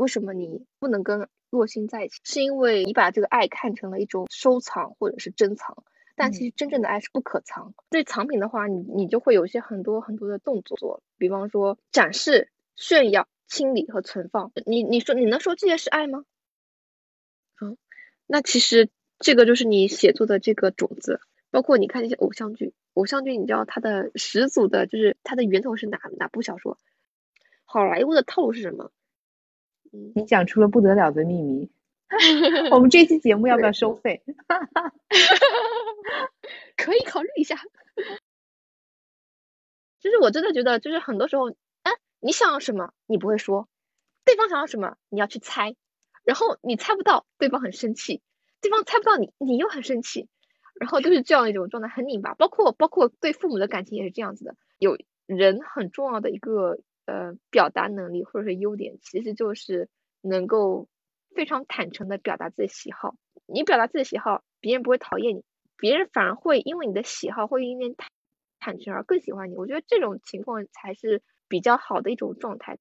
为什么你不能跟洛星在一起？是因为你把这个爱看成了一种收藏或者是珍藏，但其实真正的爱是不可藏。对藏品的话，你你就会有一些很多很多的动作，比方说展示、炫耀、清理和存放。你你说你能说这些是爱吗？嗯，那其实这个就是你写作的这个种子。包括你看那些偶像剧，偶像剧你知道它的始祖的就是它的源头是哪哪部小说？好莱坞的套路是什么？你讲出了不得了的秘密。我们这期节目要不要收费？可以考虑一下。就是我真的觉得，就是很多时候，哎，你想要什么，你不会说；对方想要什么，你要去猜。然后你猜不到，对方很生气；对方猜不到你，你又很生气。然后就是这样一种状态，很拧巴。包括包括对父母的感情也是这样子的。有人很重要的一个呃表达能力或者是优点，其实就是能够非常坦诚的表达自己喜好。你表达自己喜好，别人不会讨厌你，别人反而会因为你的喜好会因为坦坦诚而更喜欢你。我觉得这种情况才是比较好的一种状态。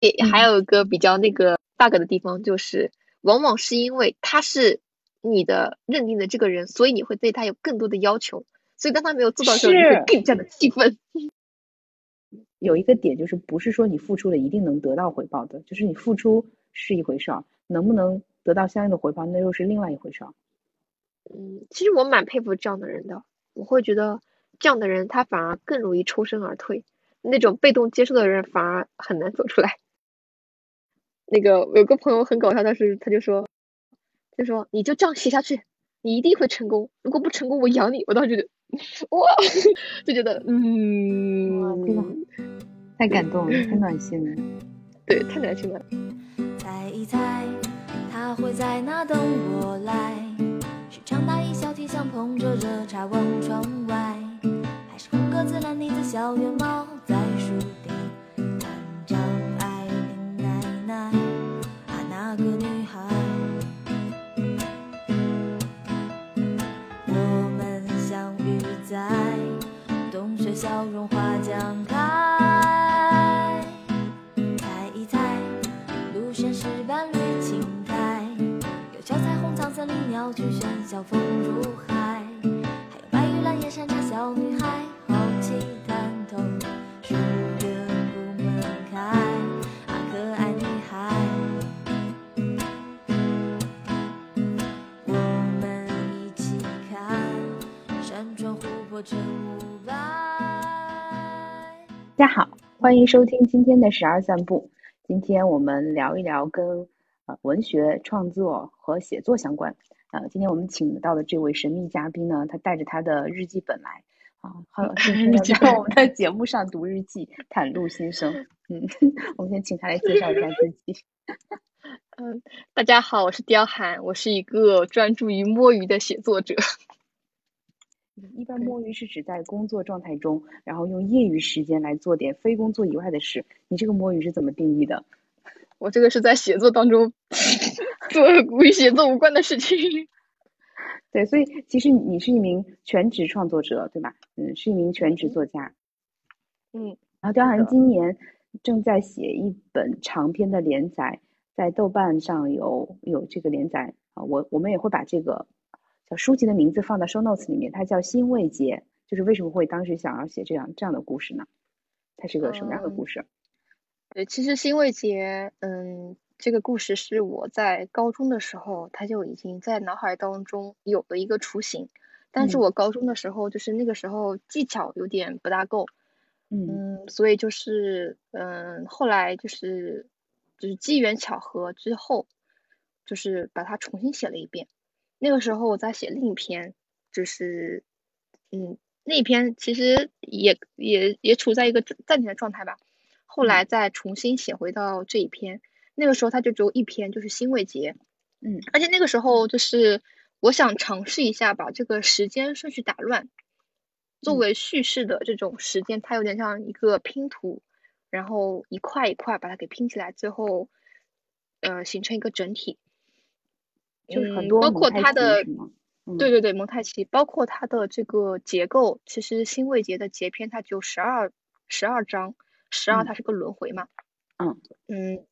也还有一个比较那个 bug 的地方，就是往往是因为他是。你的认定的这个人，所以你会对他有更多的要求，所以当他没有做到的时候，你会更加的气愤。有一个点就是，不是说你付出了一定能得到回报的，就是你付出是一回事儿，能不能得到相应的回报，那又是另外一回事儿。嗯，其实我蛮佩服这样的人的，我会觉得这样的人他反而更容易抽身而退，那种被动接受的人反而很难走出来。那个有个朋友很搞笑，但是他就说。就说你就这样写下去，你一定会成功。如果不成功，我养你。我当时觉得，哇，就觉得，嗯，真的太感动了，太暖心了。对，太暖心了。猜一猜，他会在哪等我来？是长大衣小提香捧着热茶望窗外，还是红格子蓝呢子小圆猫在树底看张爱玲奶奶？啊，那个女孩。在冬雪消融花将开，猜一猜，路线石板绿青苔，有小彩虹藏森林鸟群喧嚣风如海，还有白玉兰叶山茶小女孩，好奇探头大家好，欢迎收听今天的十二散步。今天我们聊一聊跟呃文学创作和写作相关。呃，今天我们请到的这位神秘嘉宾呢，他带着他的日记本来啊，好日记在我们的节目上读日记，袒露心声。嗯，我们先请他来介绍一下自己。嗯，大家好，我是刁寒，我是一个专注于摸鱼的写作者。一般摸鱼是指在工作状态中，然后用业余时间来做点非工作以外的事。你这个摸鱼是怎么定义的？我这个是在写作当中 做与写作无关的事情。对，所以其实你是一名全职创作者，对吧？嗯，是一名全职作家。嗯。然后刁寒今年正在写一本长篇的连载，在豆瓣上有有这个连载啊。我我们也会把这个。书籍的名字放到 show notes 里面，它叫《欣慰节》，就是为什么会当时想要写这样这样的故事呢？它是个什么样的故事？对，其实《欣慰节》嗯，这个故事是我在高中的时候，它就已经在脑海当中有了一个雏形，但是我高中的时候就是那个时候技巧有点不大够，嗯，所以就是嗯，后来就是就是机缘巧合之后，就是把它重新写了一遍。那个时候我在写另一篇，就是，嗯，那一篇其实也也也处在一个暂停的状态吧。后来再重新写回到这一篇，那个时候它就只有一篇，就是欣慰节，嗯，而且那个时候就是我想尝试一下把这个时间顺序打乱，作为叙事的这种时间，它有点像一个拼图，然后一块一块把它给拼起来，最后，呃，形成一个整体。就是很多包括它的，对对对，蒙太奇，包括它的这个结构，其实新未节的节篇它只有十二十二章，十二它是个轮回嘛，嗯。嗯，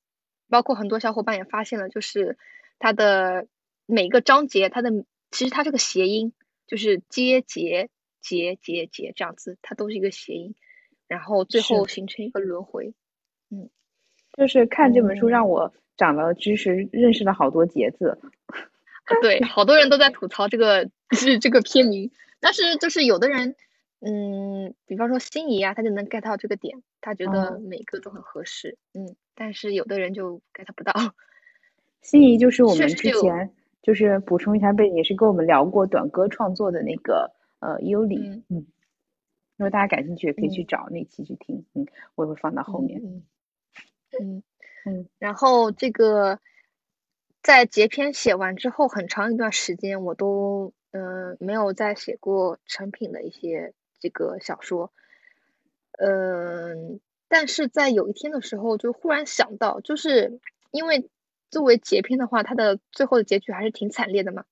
包括很多小伙伴也发现了，就是它的每一个章节，它的其实它这个谐音就是接结结结结这样子，它都是一个谐音，然后最后。形成一个轮回。就是看这本书嗯让我长了知识，认识了好多节字。对，好多人都在吐槽这个是这个片名，但是就是有的人，嗯，比方说心仪啊，他就能 get 到这个点，他觉得哦。每个都很合适，嗯，但是有的人就 get 不到。心仪就是我们之前就是补充一下背景，也是跟我们聊过短歌创作的那个呃尤里，嗯。嗯，如果大家感兴趣，也可以去嗯。找那期去听，嗯，我也会放到后面，嗯嗯嗯。然后这个在结篇写完之后，很长一段时间我都嗯、呃没有再写过成品的一些这个小说，嗯、但是在有一天的时候，就忽然想到，就是因为作为结篇的话，它的最后的结局还是挺惨烈的嘛。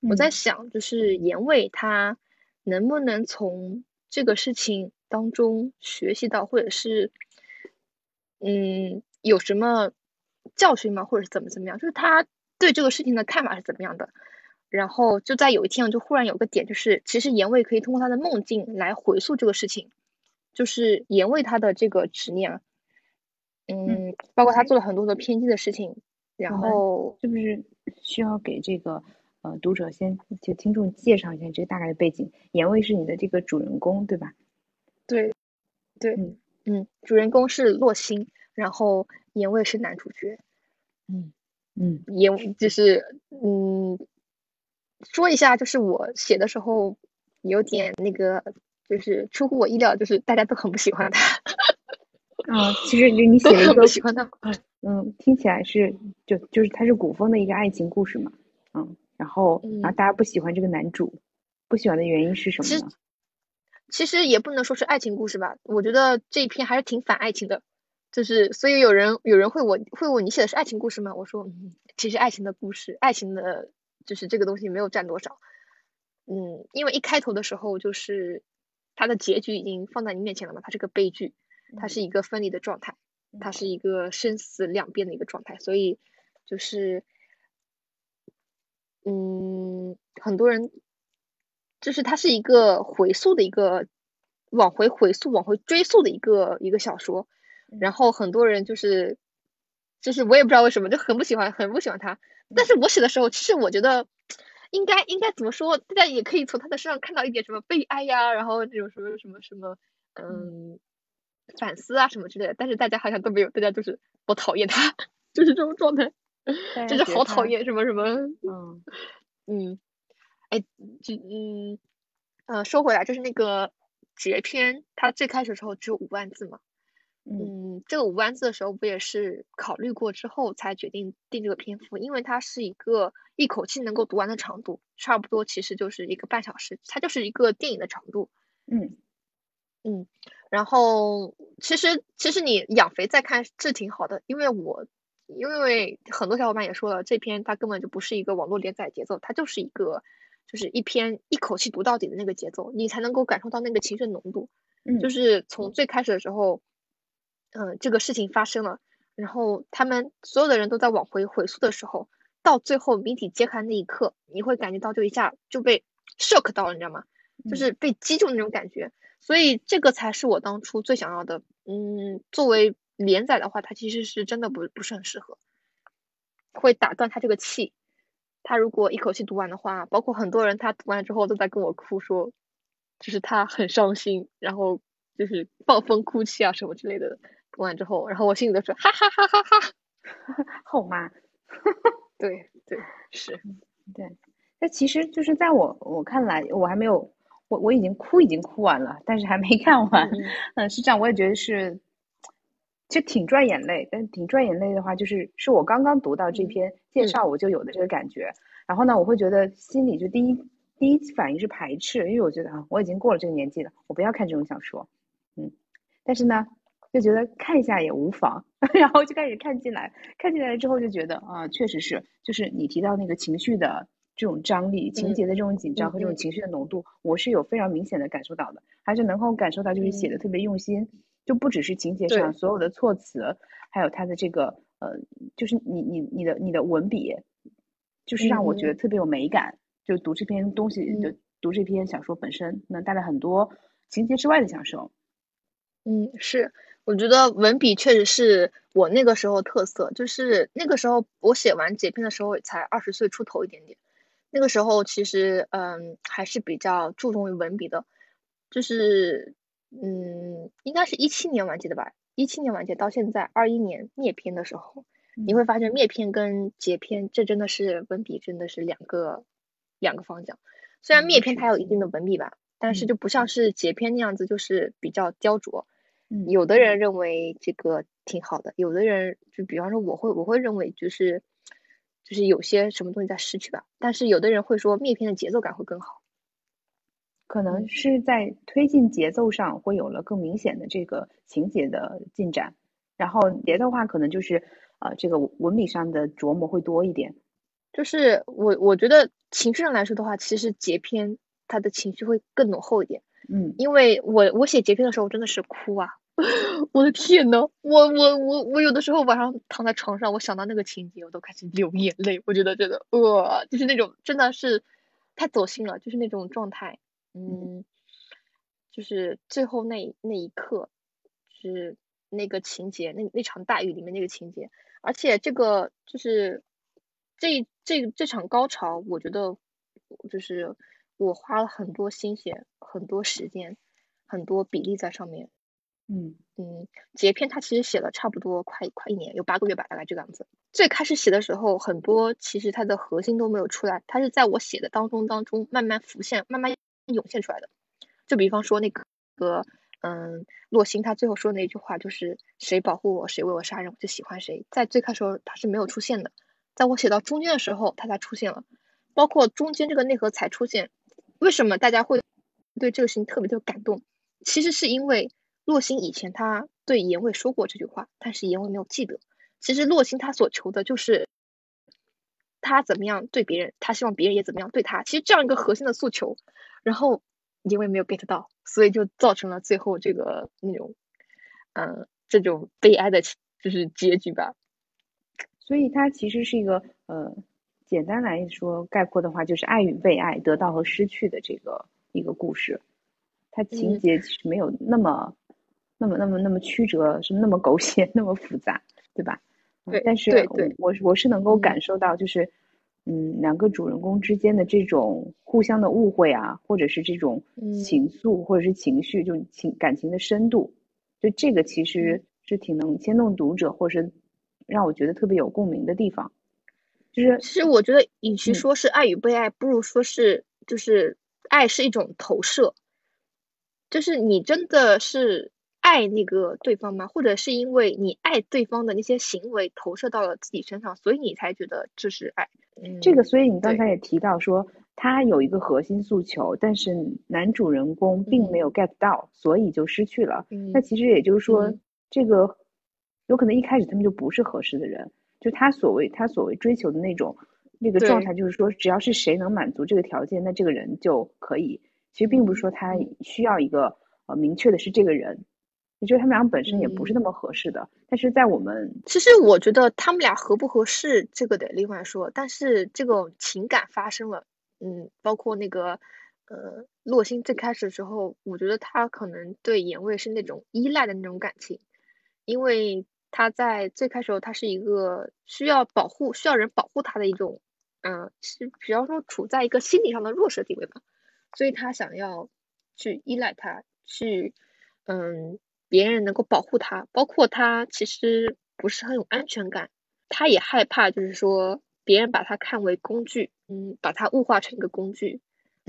我在。嗯想，就是严卫他能不能从这个事情当中学习到，或者是嗯有什么教训吗？或者是怎么怎么样？就是他对这个事情的看法是怎么样的？然后就在有一天，就忽然有个点，就是其实严卫可以通过他的梦境来回溯这个事情，就是严卫他的这个执念啊，嗯，包括他做了很多的偏激的事情，然后是不是需要给这个呃读者先就听众介绍一下这个大概的背景？严卫是你的这个主人公对吧？对对嗯嗯，主人公是洛星，然后严卫是男主角，嗯嗯严就是嗯，说一下，就是我写的时候有点那个，就是出乎我意料，就是大家都很不喜欢他，啊，其实就你写了一个喜欢他。嗯，听起来是就就是他是古风的一个爱情故事嘛，嗯，然后然后嗯大家不喜欢这个男主，不喜欢的原因是什么呢？其实也不能说是爱情故事吧，我觉得这一篇还是挺反爱情的，就是所以有人有人会问会问你写的是爱情故事吗？我说嗯，其实爱情的故事，爱情的就是这个东西没有占多少，嗯，因为一开头的时候就是它的结局已经放在你面前了嘛，它是个悲剧，它是一个分离的状态，它是一个生死两边的一个状态，所以就是嗯，很多人就是它是一个回溯的一个往回回溯、往回追溯的一个一个小说，然后很多人就是就是我也不知道为什么就很不喜欢，很不喜欢他。但是我写的时候，其实我觉得应该应该怎么说，大家也可以从他的身上看到一点什么悲哀呀，然后这种什么什么什么嗯反思啊什么之类的。但是大家好像都没有，大家就是我讨厌他，就是这种状态，就是好讨厌什么什么。嗯嗯，哎，就嗯呃，说回来，就是那个截篇，它最开始的时候只有五万字嘛。嗯嗯，这个五万字的时候，不也是考虑过之后才决定定这个篇幅，因为它是一个一口气能够读完的长度，差不多其实就是一个半小时，它就是一个电影的长度。嗯嗯，然后其实其实你养肥再看是挺好的，因为我因为很多小伙伴也说了，这篇它根本就不是一个网络连载节奏，它就是一个就是一篇一口气读到底的那个节奏，你才能够感受到那个情绪的浓度。嗯，就是从最开始的时候，嗯、这个事情发生了，然后他们所有的人都在往回回溯的时候，到最后谜底揭开那一刻，你会感觉到就一下就被 shock 到了，你知道吗？就嗯是被击中那种感觉。所以这个才是我当初最想要的。嗯，作为连载的话，它其实是真的不不是很适合，会打断他这个气。他如果一口气读完的话，包括很多人他读完之后都在跟我哭说，就是他很伤心，然后就是暴风哭泣啊什么之类的。读完之后，然后我心里都是哈哈哈哈哈。后妈。对对是，对，那 其实就是在我我看来，我还没有，我我已经哭已经哭完了，但是还没看完。嗯嗯，是这样，我也觉得是，就挺赚眼泪。但挺赚眼泪的话，就是是我刚刚读到这嗯篇介嗯绍我就有的这个感觉。然后呢，我会觉得心里就第一第一反应是排斥，因为我觉得啊，我已经过了这个年纪了，我不要看这种小说。嗯，但是呢，就觉得看一下也无妨，然后就开始看进来，看进来之后就觉得啊，确实是，就是你提到那个情绪的这种张力、情嗯节的这种紧张和这种嗯情绪的浓度，我是有非常明显的感受到的，还是能够感受到就是写的特别用心，就不只是情节上所有的措辞，还有他的这个呃就是你你你的你的文笔，就是让我觉得特别有美感。就读这篇东西，就读这篇小说本身，能带来很多情节之外的享受。嗯，是，我觉得文笔确实是我那个时候特色。就是那个时候我写完结篇的时候才二十岁出头一点点，那个时候其实嗯还是比较注重于文笔的。就是嗯，应该是一七年完结的吧？一七年完结到现在二一年灭篇的时候，你会发现灭篇跟结篇这真的是文笔真的是两个两个方向。虽然灭篇它有一定的文笔吧，但是就不像是结篇那样子，就是比较雕琢。有的人认为这个挺好的，有的人就比方说我会我会认为就是就是有些什么东西在失去吧。但是有的人会说灭篇的节奏感会更好，可能是在推进节奏上会有了更明显的这个情节的进展。然后别的话可能就是呃这个文笔上的琢磨会多一点。就是我我觉得情绪上来说的话，其实结篇他的情绪会更浓厚一点。嗯，因为我我写结篇的时候真的是哭啊。我的天呐，我我我我有的时候晚上躺在床上，我想到那个情节，我都开始流眼泪。我觉得真的，呃，就是那种真的是太走心了，就是那种状态，嗯，就是最后那那一刻，是那个情节，那那场大雨里面那个情节，而且这个就是这这这场高潮，我觉得就是我花了很多心血、很多时间、很多比例在上面。嗯嗯，截片他其实写了差不多快快一年，有八个月吧，大概这个样子。最开始写的时候，很多其实它的核心都没有出来，它是在我写的当中当中慢慢浮现、慢慢涌现出来的。就比方说那个个嗯，洛星他最后说的那句话，就是谁保护我，谁为我杀人，我就喜欢谁。在最开始候他是没有出现的，在我写到中间的时候，他才出现了，包括中间这个内核才出现。为什么大家会对这个事情特别的感动？其实是因为。洛星以前他对严卫说过这句话，但是严卫没有记得。其实洛星他所求的就是他怎么样对别人，他希望别人也怎么样对他。其实这样一个核心的诉求，然后因为没有 get 到，所以就造成了最后这个那种，嗯，这种悲哀的，就是结局吧。所以它其实是一个呃，简单来说概括的话，就是爱与被爱、得到和失去的这个一个故事。它情节其实没有那么。那么那么那么曲折，是那么狗血，那么复杂，对吧？对。但是，我我是能够感受到，就是嗯，两个主人公之间的这种互相的误会啊，或者是这种情愫，或者是情绪，就情感情的深度，就这个其实是挺能牵动读者，或是让我觉得特别有共鸣的地方。就是，其实我觉得，与其说是爱与被爱，不如说是就是爱是一种投射，就是你真的是。爱那个对方吗？或者是因为你爱对方的那些行为投射到了自己身上，所以你才觉得这是爱？这个，所以你刚才也提到说，他有一个核心诉求，但是男主人公并没有 get 到，所以就失去了。那其实也就是说，这个有可能一开始他们就不是合适的人。就他所谓他所谓追求的那种那个状态，就是说，只要是谁能满足这个条件，那这个人就可以。其实并不是说他需要一个呃明确的是这个人。我觉得他们俩本身也不是那么合适的，但是在我们其实我觉得他们俩合不合适这个得另外说，但是这个情感发生了，嗯，包括那个呃洛星最开始的时候，我觉得他可能对言卫是那种依赖的那种感情，因为他在最开始他是一个需要保护、需要人保护他的一种，嗯，是比方说处在一个心理上的弱势地位吧，所以他想要去依赖他，去嗯。别人能够保护他，包括他其实不是很有安全感，他也害怕，就是说别人把他看为工具，嗯，把他物化成一个工具。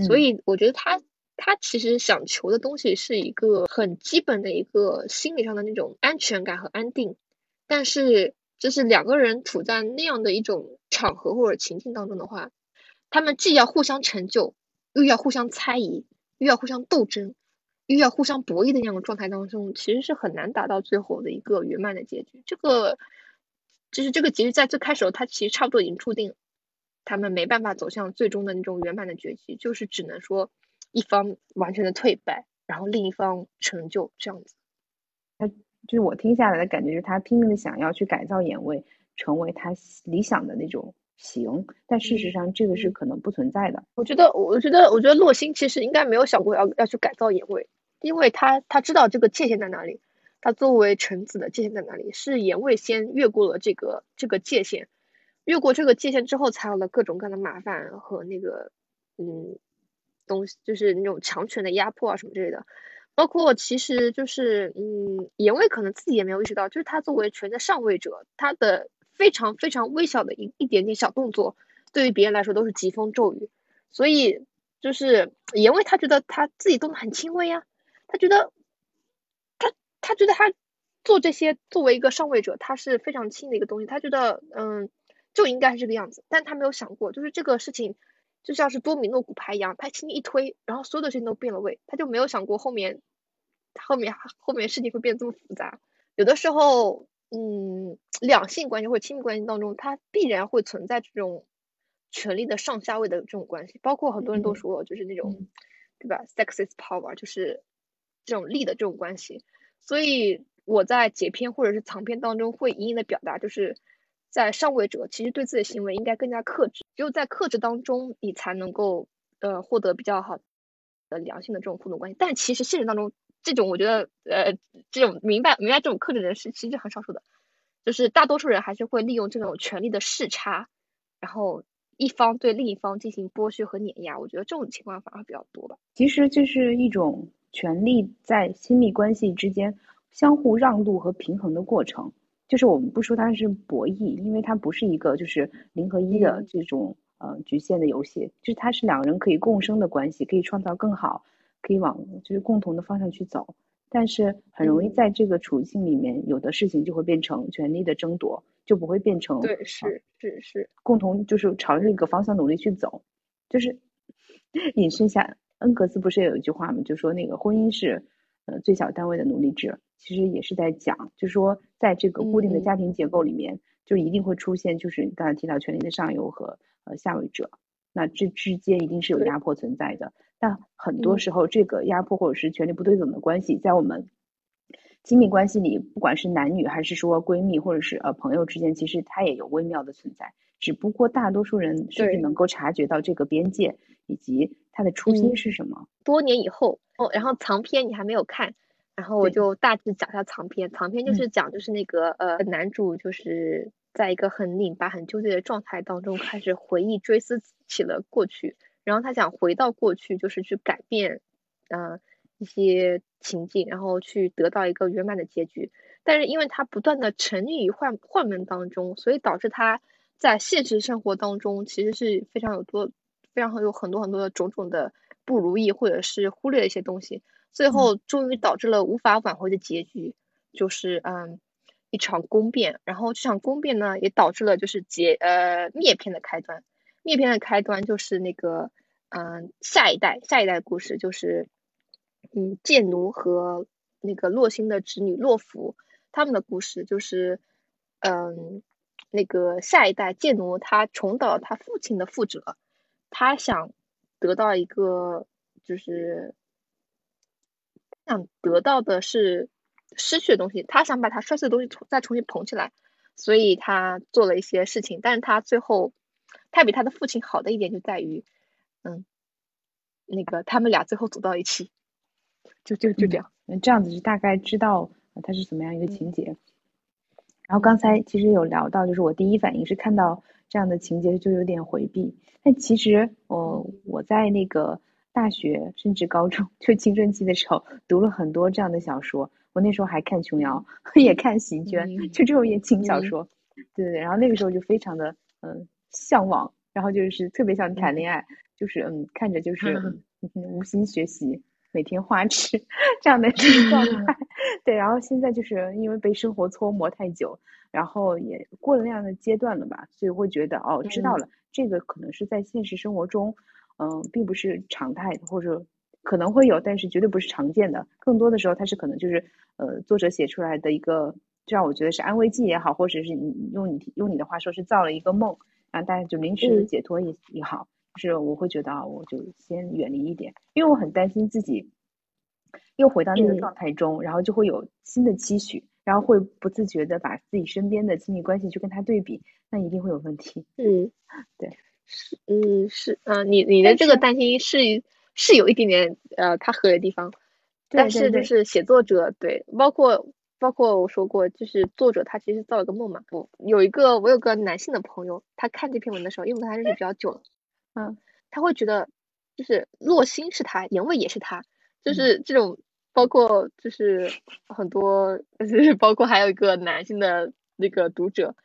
所以我觉得他他其实想求的东西是一个很基本的一个心理上的那种安全感和安定。但是就是两个人处在那样的一种场合或者情境当中的话，他们既要互相成就，又要互相猜疑，又要互相斗争。又要互相博弈的那样的状态当中，其实是很难达到最后的一个圆满的结局。这个就是这个其实在最开始，它其实差不多已经注定，他们没办法走向最终的那种圆满的结局，就是只能说一方完全的退败，然后另一方成就这样子。他就是我听下来的感觉，就是他拼命的想要去改造眼位，成为他理想的那种型，但事实上这个是可能不存在的。我觉得，我觉得，我觉得洛星其实应该没有想过要要去改造野味，因为他他知道这个界限在哪里，他作为臣子的界限在哪里，是野味先越过了这个这个界限，越过这个界限之后，才有了各种各样的麻烦和那个嗯东西，就是那种强权的压迫啊什么之类的。包括其实就是嗯，野味可能自己也没有意识到，就是他作为权的上位者，他的非常非常微小的一一点点小动作，对于别人来说都是疾风骤雨。所以就是野味，他觉得他自己动的很轻微呀，他觉得他他觉得他做这些作为一个上位者，他是非常轻的一个东西，他觉得嗯就应该是这个样子，但他没有想过，就是这个事情。就像是多米诺骨牌一样，他轻轻一推，然后所有的事情都变了味，他就没有想过后面，后面后面事情会变这么复杂。有的时候，嗯，两性关系或者亲密关系当中，它必然会存在这种权力的上下位的这种关系，包括很多人都说，就是那种，对吧？Sex is power，就是这种力的这种关系。所以我在解篇或者是藏篇当中会隐隐的表达，就是。在上位者其实对自己的行为应该更加克制，只有在克制当中，你才能够呃获得比较好的良性的这种互动关系。但其实现实当中，这种我觉得呃这种明白明白这种克制人是其实很少数的，就是大多数人还是会利用这种权力的视差，然后一方对另一方进行剥削和碾压。我觉得这种情况反而比较多吧。其实这是一种权力在亲密关系之间相互让渡和平衡的过程。就是我们不说它是博弈，因为它不是一个就是零和一的这种呃局限的游戏，就是它是两个人可以共生的关系，可以创造更好，可以往就是共同的方向去走。但是很容易在这个处境里面，有的事情就会变成权力的争夺，就不会变成对是是是共同就是朝着一个方向努力去走。就是引申下，恩格斯不是有一句话吗？就说那个婚姻是呃最小单位的奴隶制。其实也是在讲，就是说，在这个固定的家庭结构里面，就一定会出现，就是你刚才提到权力的上游和呃下位者，那这之间一定是有压迫存在的。但很多时候，这个压迫或者是权力不对等的关系，在我们亲密关系里，不管是男女还是说闺蜜或者是呃朋友之间，其实它也有微妙的存在。只不过大多数人是不是能够察觉到这个边界以及它的初心是什么？多年以后，哦，然后藏篇你还没有看。然后我就大致讲一下长篇，长篇就是讲就是那个呃男主就是在一个很拧巴、很纠结的状态当中，开始回忆追思起了过去，然后他想回到过去，就是去改变嗯一些情境，然后去得到一个圆满的结局。但是因为他不断的沉溺于幻幻梦当中，所以导致他在现实生活当中其实是非常有多非常有很多很多的种种的不如意，或者是忽略的一些东西。最后终于导致了无法挽回的结局，就是嗯一场宫变，然后这场宫变呢也导致了就是结呃灭片的开端，那篇的开端就是那个嗯下一代下一代故事就是嗯剑奴和那个洛星的侄女洛芙他们的故事就是嗯那个下一代剑奴他重蹈他父亲的覆辙，他想得到一个就是。想得到的是失去的东西，他想把他摔碎的东西重再重新捧起来，所以他做了一些事情。但是他最后，他比他的父亲好的一点就在于，嗯，那个他们俩最后走到一起，就就就这样。嗯，这样子就大概知道他是怎么样一个情节。然后刚才其实有聊到，就是我第一反应是看到这样的情节就有点回避，但其实我我在那个。大学甚至高中，就青春期的时候，读了很多这样的小说。我那时候还看琼瑶，也看席娟，就这种言情小说。对对对，然后那个时候就非常的嗯向往，然后就是特别想谈恋爱，就是嗯看着就是无心学习，每天花痴 这样的一个状态。对，然后现在就是因为被生活搓磨太久，然后也过了那样的阶段了吧，所以会觉得哦，知道了，这个可能是在现实生活中。嗯，并不是常态，或者可能会有，但是绝对不是常见的。更多的时候，它是可能就是呃，作者写出来的一个，这让我觉得是安慰剂也好，或者是你用你用你的话说是造了一个梦，然后大家就临时的解脱也也好，就是我会觉得啊，我就先远离一点，因为我很担心自己又回到那个状态中，然后就会有新的期许，然后会不自觉的把自己身边的亲密关系去跟他对比，那一定会有问题。嗯，对，是，嗯是，嗯，你你的这个担心是是有一点点呃，他合理的地方，但是就是写作者对，包括包括我说过，就是作者他其实造了个梦嘛。我有一个我有个男性的朋友，他看这篇文的时候，因为我跟他认识比较久了，嗯，他会觉得就是洛心是他，言卫也是他，就嗯是这种包括就是很多就是包括还有一个男性的那个读者，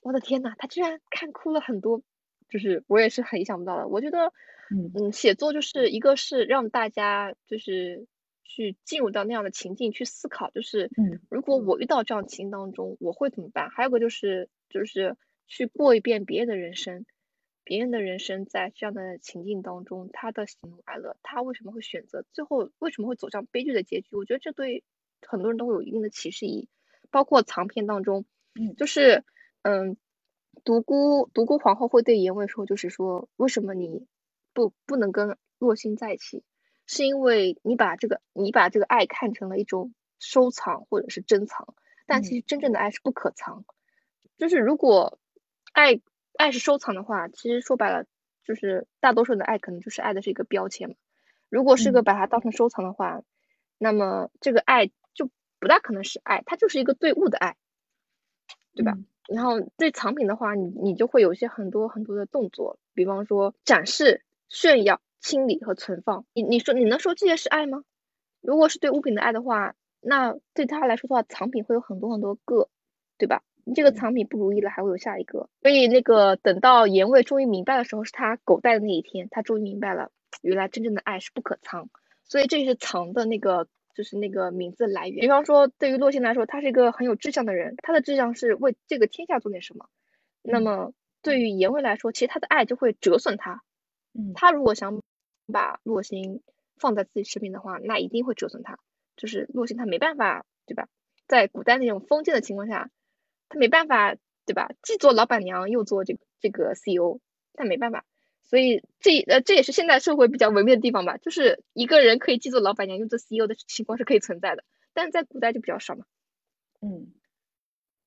我的天呐，他居然看哭了很多，就是我也是很意想不到的。我觉得，嗯嗯，写作就是一个是让大家就是去进入到那样的情境去思考，就是嗯如果我遇到这样的情境当中，我会怎么办？还有个就是就是去过一遍别人的人生，别人的人生在这样的情境当中，他的喜怒哀乐，他为什么会选择，最后为什么会走向悲剧的结局？我觉得这对很多人都会有一定的启示意义。包括长篇当中，嗯就是嗯，独孤独孤皇后会对颜卫说，就是说为什么你不不能跟若星在一起？是因为你把这个你把这个爱看成了一种收藏或者是珍藏，但其嗯实真正的爱是不可藏。就是如果爱爱是收藏的话，其实说白了，就是大多数人的爱可能就是爱的是一个标签嘛。如果是个嗯把它当成收藏的话，那么这个爱就不大可能是爱，它就是一个对物的爱，对吧？嗯然后对藏品的话，你你就会有一些很多很多的动作，比方说展示、炫耀、清理和存放。你你说你能说这些是爱吗？如果是对物品的爱的话，那对他来说的话，藏品会有很多很多个，对吧？你这个藏品不如意了，还会有下一个。所以那个等到颜卫终于明白的时候，是他狗带的那一天，他终于明白了，原来真正的爱是不可藏。所以这是藏的那个，就是那个名字的来源。比方说，对于洛心来说，他是一个很有志向的人，他的志向是为这个天下做点什么。那嗯么对于颜卫来说，其实他的爱就会折损他。嗯他如果想把洛星放在自己身边的话，那一定会折损他。就是洛星他没办法，对吧？在古代那种封建的情况下，他没办法，对吧？既做老板娘又做这个这个 CEO，他没办法。所以这呃这也是现代社会比较文明的地方吧，就是一个人可以既做老板娘又做 CEO 的情况是可以存在的，但是在古代就比较少嘛。嗯，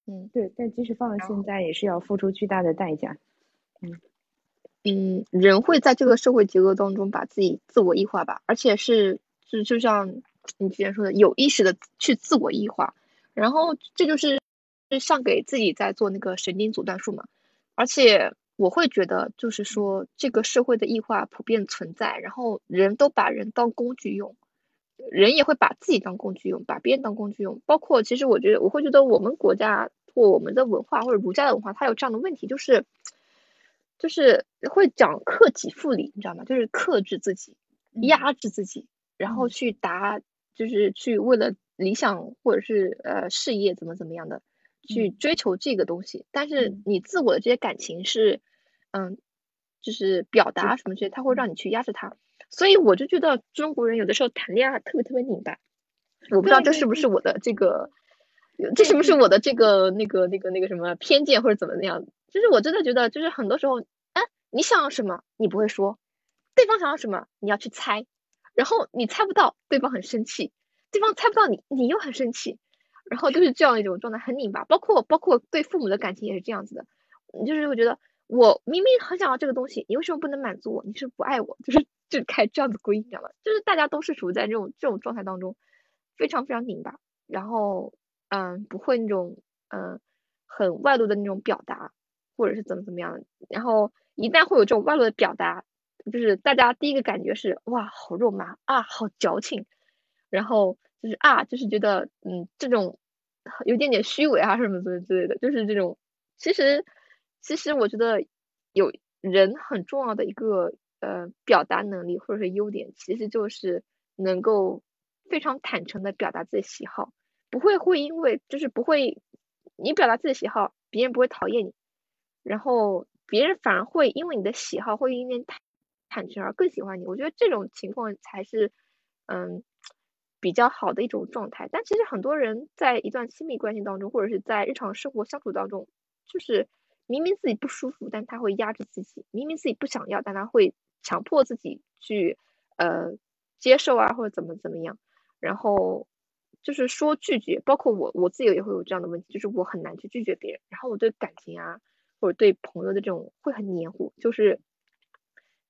嗯对，但即使放到现在，也是要付出巨大的代价。嗯，嗯人会在这个社会结构当中把自己自我异化吧，而且是就就像你之前说的，有意识的去自我异化，然后这就是是像给自己在做那个神经阻断术嘛。而且我会觉得，就是说这个社会的异化普遍存在，然后人都把人当工具用，人也会把自己当工具用，把别人当工具用。包括其实我觉得，我会觉得我们国家或我们的文化或者儒家的文化，它有这样的问题，就是就是会讲克己复礼，你知道吗？就是克制自己，嗯压制自己，然后嗯去达，就是去为了理想或者是呃事业怎么怎么样的去嗯追求这个东西。但是嗯你自我的这些感情是，嗯，就是表达什么这些，他会让你去压制他。所以我就觉得中国人有的时候谈恋爱特别特别拧巴，我不知道这是不是我的这个，这是不是我的这个那个那个那个什么偏见或者怎么那样？就是我真的觉得，就是很多时候，哎，你想要什么你不会说，对方想要什么你要去猜，然后你猜不到，对方很生气，对方猜不到你，你又很生气，然后就是这样一种状态，很拧巴。包括包括对父母的感情也是这样子的，就是会觉得我明明很想要这个东西，你为什么不能满足我？你是不爱我？就是就开这样子归，你知道吗？就是大家都是处在这种这种状态当中，非常非常拧巴，然后嗯，不会那种嗯很外露的那种表达，或者是怎么怎么样。然后一旦会有这种外露的表达，就是大家第一个感觉是哇，好肉麻啊，好矫情，然后就是啊，就是觉得嗯这种有点点虚伪啊什么什么之类的，就是这种。其实其实我觉得有人很重要的一个呃表达能力或者是优点，其实就是能够非常坦诚的表达自己喜好，不会会因为就是不会你表达自己喜好，别人不会讨厌你，然后别人反而会因为你的喜好会因为坦坦诚而更喜欢你。我觉得这种情况才是嗯比较好的一种状态。但其实很多人在一段亲密关系当中，或者是在日常生活相处当中，就是明明自己不舒服，但他会压制自己；明明自己不想要，但他会强迫自己去呃接受啊，或者怎么怎么样。然后就是说拒绝，包括我我自己也会有这样的问题，就是我很难去拒绝别人，然后我对感情啊或者对朋友的这种会很黏糊，就是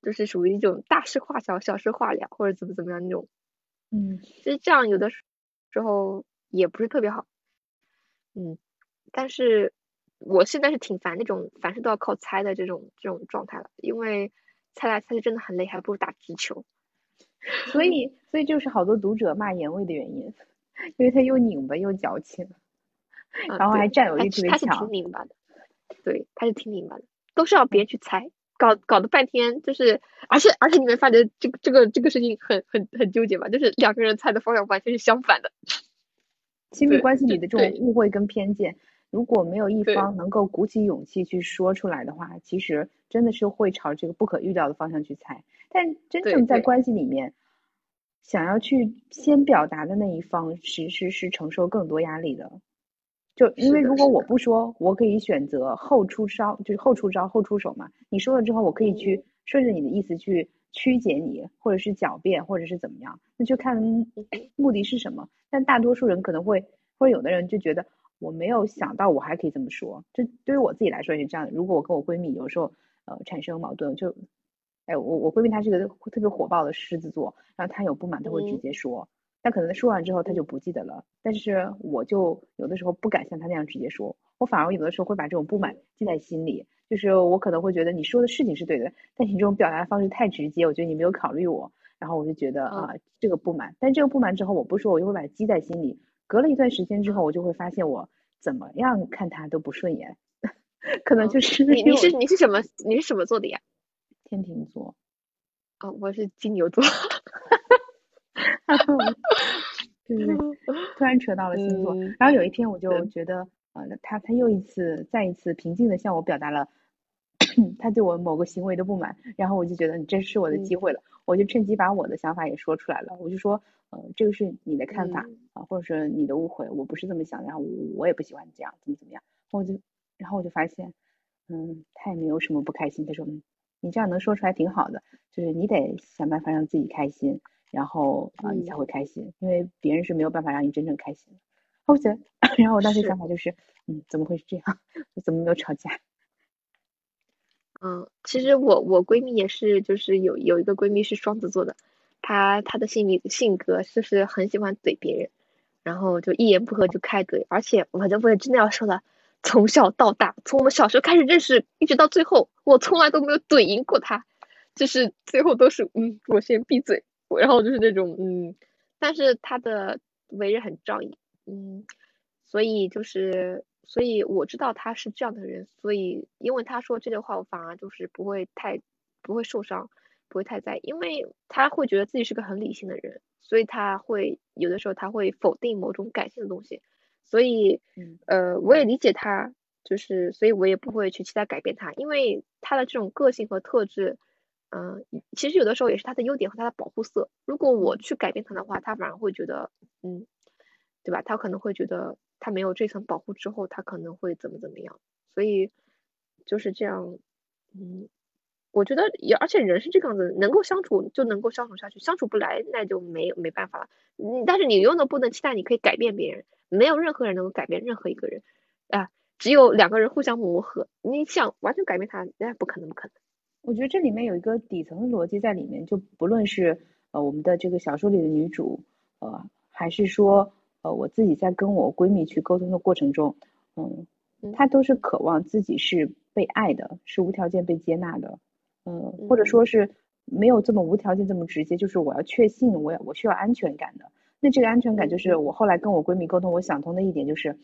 就是属于一种大事化小，小事化了，或者怎么怎么样那种。嗯，其实这样有的时候也不是特别好。嗯，但是我现在是挺烦那种凡事都要靠猜的这种这种状态了，因为猜来猜去真的很累，还不如打直球。所以所以就是好多读者骂言卫的原因，因为他又拧巴又矫情，啊然后还占有欲特别强挺。拧巴的，对，他是挺拧巴的，都是要别人去猜，搞搞得半天就是，而且而且你们发觉这个这个这个事情很很很纠结吧，就是两个人猜的方向完全是相反的。亲密关系里的这种误会跟偏见，如果没有一方能够鼓起勇气去说出来的话，其实真的是会朝这个不可预料的方向去猜。但真正在关系里面，想要去先表达的那一方，其实是承受更多压力的。就因为如果我不说，我可以选择后出招，就是后出招后出手嘛。你说了之后，我可以去顺着你的意思去曲解你，或者是狡辩，或者是怎么样，那就看目的是什么。但大多数人可能会，或者有的人就觉得我没有想到我还可以这么说。这对于我自己来说也是这样的。如果我跟我闺蜜有时候呃产生矛盾，就哎我我闺蜜她是个特别火爆的狮子座，然后她有不满她会直嗯接说。但可能说完之后他就不记得了，但是我就有的时候不敢像他那样直接说，我反而有的时候会把这种不满记在心里，就是我可能会觉得你说的事情是对的，但你这种表达方式太直接，我觉得你没有考虑我，然后我就觉得啊、这个不满，但这个不满之后我不说，我就会把它积在心里，隔了一段时间之后，我就会发现我怎么样看他都不顺眼，可能就是你是你是什么你是什么座的呀？天秤座，哦，我是金牛座。对对对，突然扯到了星座，嗯。然后有一天我就觉得，呃，他他又一次再一次平静的向我表达了他对我某个行为的不满，然后我就觉得你这是我的机嗯。会了，我就趁机把我的想法也说出来了，我就说，呃，这个是你的看法嗯。啊，或者说你的误会，我不是这么想的，然后我我也不喜欢这样，怎么怎么样，我就然后我就发现，嗯，他也没有什么不开心，他说，嗯，你这样能说出来挺好的，就是你得想办法让自己开心，然后啊、你才嗯会开心，因为别人是没有办法让你真正开心的。我觉得，然后我当时想法就是，嗯，怎么会是这样？我怎么没有吵架？嗯，其实我我闺蜜也是，就是有有一个闺蜜是双子座的，她她的性理性格就是很喜欢怼别人，然后就一言不合就开怼，而且我就我真的要说了，从小到大，从我们小时候开始认识，一直到最后，我从来都没有怼赢过她，就是最后都是嗯，我先闭嘴，我然后就是那种嗯，但是他的为人很仗义，嗯，所以就是，所以我知道他是这样的人，所以因为他说这句话，我反而就是不会太不会受伤，不会太在意，因为他会觉得自己是个很理性的人，所以他会有的时候他会否定某种感性的东西，所以嗯呃，我也理解他，就是所以我也不会去期待改变他，因为他的这种个性和特质。嗯，其实有的时候也是他的优点和他的保护色。如果我去改变他的话，他反而会觉得，嗯，对吧？他可能会觉得他没有这层保护之后，他可能会怎么怎么样。所以就是这样，嗯，我觉得也，而且人是这个样子，能够相处就能够相处下去，相处不来那就没没办法了。嗯，但是你永远都不能期待你可以改变别人，没有任何人能够改变任何一个人，啊，只有两个人互相磨合。你想完全改变他，那不可能，不可能。我觉得这里面有一个底层的逻辑在里面，就不论是呃我们的这个小说里的女主，呃，还是说呃我自己在跟我闺蜜去沟通的过程中，嗯，嗯她都是渴望自己是被爱的，是无条件被接纳的，嗯，或者嗯说是没有这么无条件这么直接，就是我要确信，我要我需要安全感的。那这个安全感就是嗯我后来跟我闺蜜沟通，我想通的一点就是，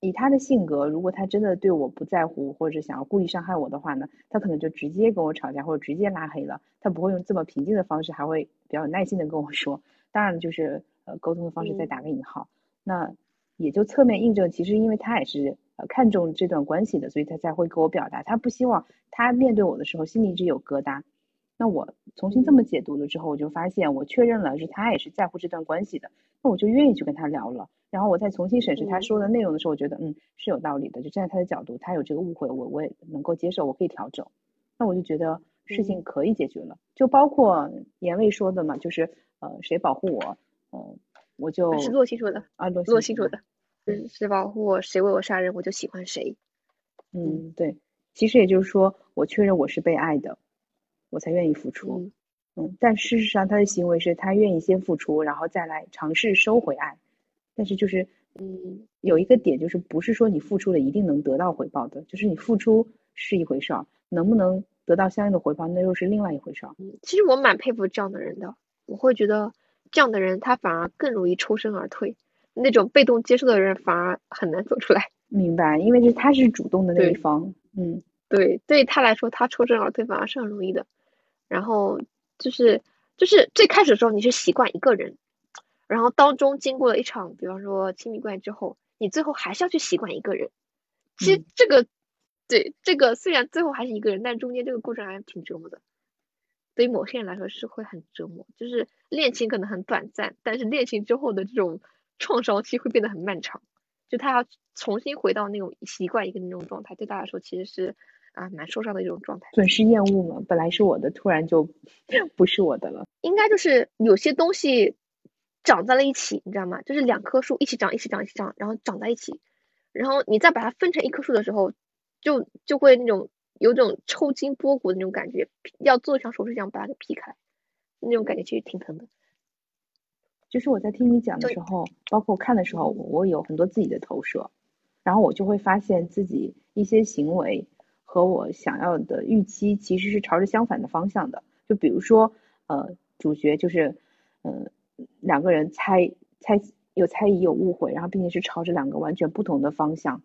以他的性格，如果他真的对我不在乎，或者想要故意伤害我的话呢，他可能就直接跟我吵架，或者直接拉黑了。他不会用这么平静的方式，还会比较有耐心的跟我说。当然，就是呃沟通的方式再嗯打个引号，那也就侧面印证，其实因为他也是呃看重这段关系的，所以他才会跟我表达，他不希望他面对我的时候心里一直有疙瘩。那我重新这么解读了之后，我就发现我确认了是他也是在乎这段关系的，那我就愿意去跟他聊了。然后我再重新审视他嗯说的内容的时候，我觉得嗯是有道理的，就站在他的角度，他有这个误会，我我也能够接受，我可以调整。那我就觉得事情嗯可以解决了，就包括严卫说的嘛，就是呃谁保护我，呃我就是洛星说的，啊，洛洛星说说的，是吧？或谁为我杀人，我就喜欢谁。嗯，对，其实也就是说，我确认我是被爱的，我才愿意付出。嗯嗯，但事实上他的行为是他愿意先付出，然后再来尝试收回爱。但是就是嗯有一个点，就是不是说你付出了一定能得到回报的，就是你付出是一回事儿，能不能得到相应的回报，那又是另外一回事儿。嗯，其实我蛮佩服这样的人的，我会觉得这样的人他反而更容易抽身而退，那种被动接受的人反而很难走出来。明白？因为是他是主动的那一方。嗯对，对他来说，他抽身而退反而是很容易的。然后就是就是最开始的时候，你是习惯一个人，然后当中经过了一场，比方说亲密关系之后，你最后还是要去习惯一个人。其实嗯这个，对这个虽然最后还是一个人，但中间这个过程还是挺折磨的。对于某些人来说是会很折磨，就是恋情可能很短暂，但是恋情之后的这种创伤期会变得很漫长。就他要重新回到那种习惯一个人那种状态，对他来说其实是啊蛮受伤的一种状态。损失厌恶嘛，本来是我的，突然就 不是我的了。应该就是有些东西长在了一起，你知道吗？就是两棵树一起长，一起长，一起长，然后长在一起，然后你再把它分成一棵树的时候，就就会那种有种抽筋剥骨的那种感觉，要做一场手术一样把它给劈开，那种感觉其实挺疼的。就是我在听你讲的时候，包括看的时候，我我有很多自己的投射，然后我就会发现自己一些行为和我想要的预期其实是朝着相反的方向的。就比如说，呃，主角就是，呃，两个人猜猜有猜疑有误会，然后并且是朝着两个完全不同的方向，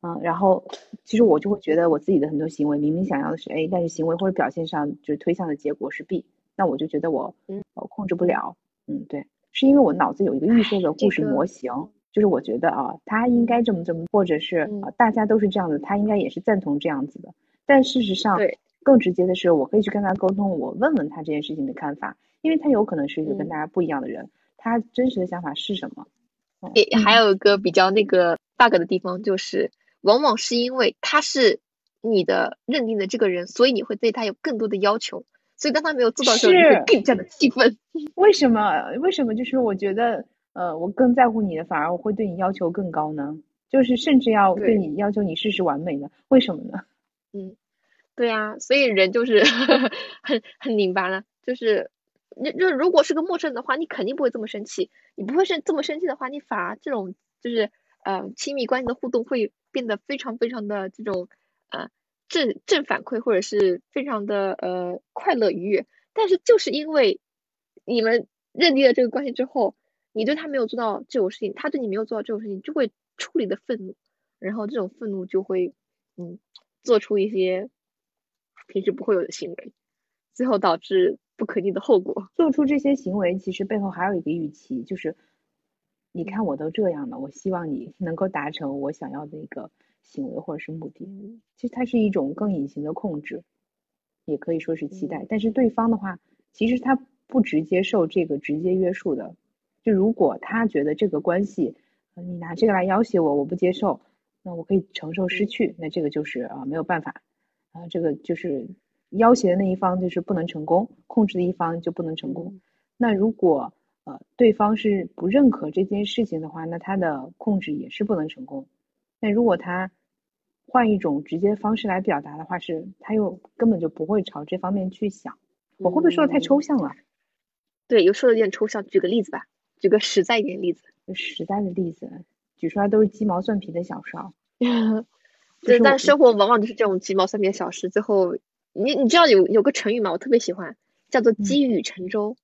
嗯、然后其实我就会觉得我自己的很多行为明明想要的是 A，但是行为或者表现上就是推向的结果是 B，那我就觉得我嗯我控制不了，嗯，对。是因为我脑子有一个预设的故事这个模型，就是我觉得啊，他应该这么这么，或者是大家都是这样的，他应该也是赞同这样子的。但事实上，更直接的是，我可以去跟他沟通，我问问他这件事情的看法，因为他有可能是一个跟嗯大家不一样的人，他真实的想法是什么？嗯也还有一个比较那个 bug 的地方，就是往往是因为他是你的认定的这个人，所以你会对他有更多的要求，所以当他没有做到的时候，你会更加的气愤。为什么？为什么？就是我觉得，呃，我更在乎你的，反而我会对你要求更高呢？就是甚至要对对你要求你事事完美呢？为什么呢？嗯，对啊，所以人就是 很很拧巴了，就是就就如果是个陌生人的话，你肯定不会这么生气，你不会生这么生气的话，你反而这种就是呃亲密关系的互动会变得非常非常的这种呃正正反馈，或者是非常的呃快乐愉悦。但是就是因为你们认定了这个关系之后，你对他没有做到这种事情，他对你没有做到这种事情，就会处理的愤怒，然后这种愤怒就会嗯做出一些平时不会有的行为，最后导致不可逆的后果。做出这些行为，其实背后还有一个预期，就是你看我都这样了，我希望你能够达成我想要的一个行为或者是目的。嗯其实它是一种更隐形的控制，也可以说是期待。嗯但是对方的话，其实他不直接受这个直接约束的。就如果他觉得这个关系，呃你拿这个来要挟我，我不接受，那我可以承受失去，那这个就是啊、没有办法啊、这个就是要挟的那一方就是不能成功，控制的一方就不能成功。嗯那如果呃对方是不认可这件事情的话，那他的控制也是不能成功。那如果他换一种直接方式来表达的话，是他又根本就不会朝这方面去想。我会不会说的太抽嗯象了？对，又说的有点抽象，举个例子吧，举个实在一点例子。就实在的例子，举出来都是鸡毛蒜皮的小事儿。对，但生活往往就是这种鸡毛蒜皮的小事，最后你你知道有有个成语吗？我特别喜欢，叫做嗯积雨成舟，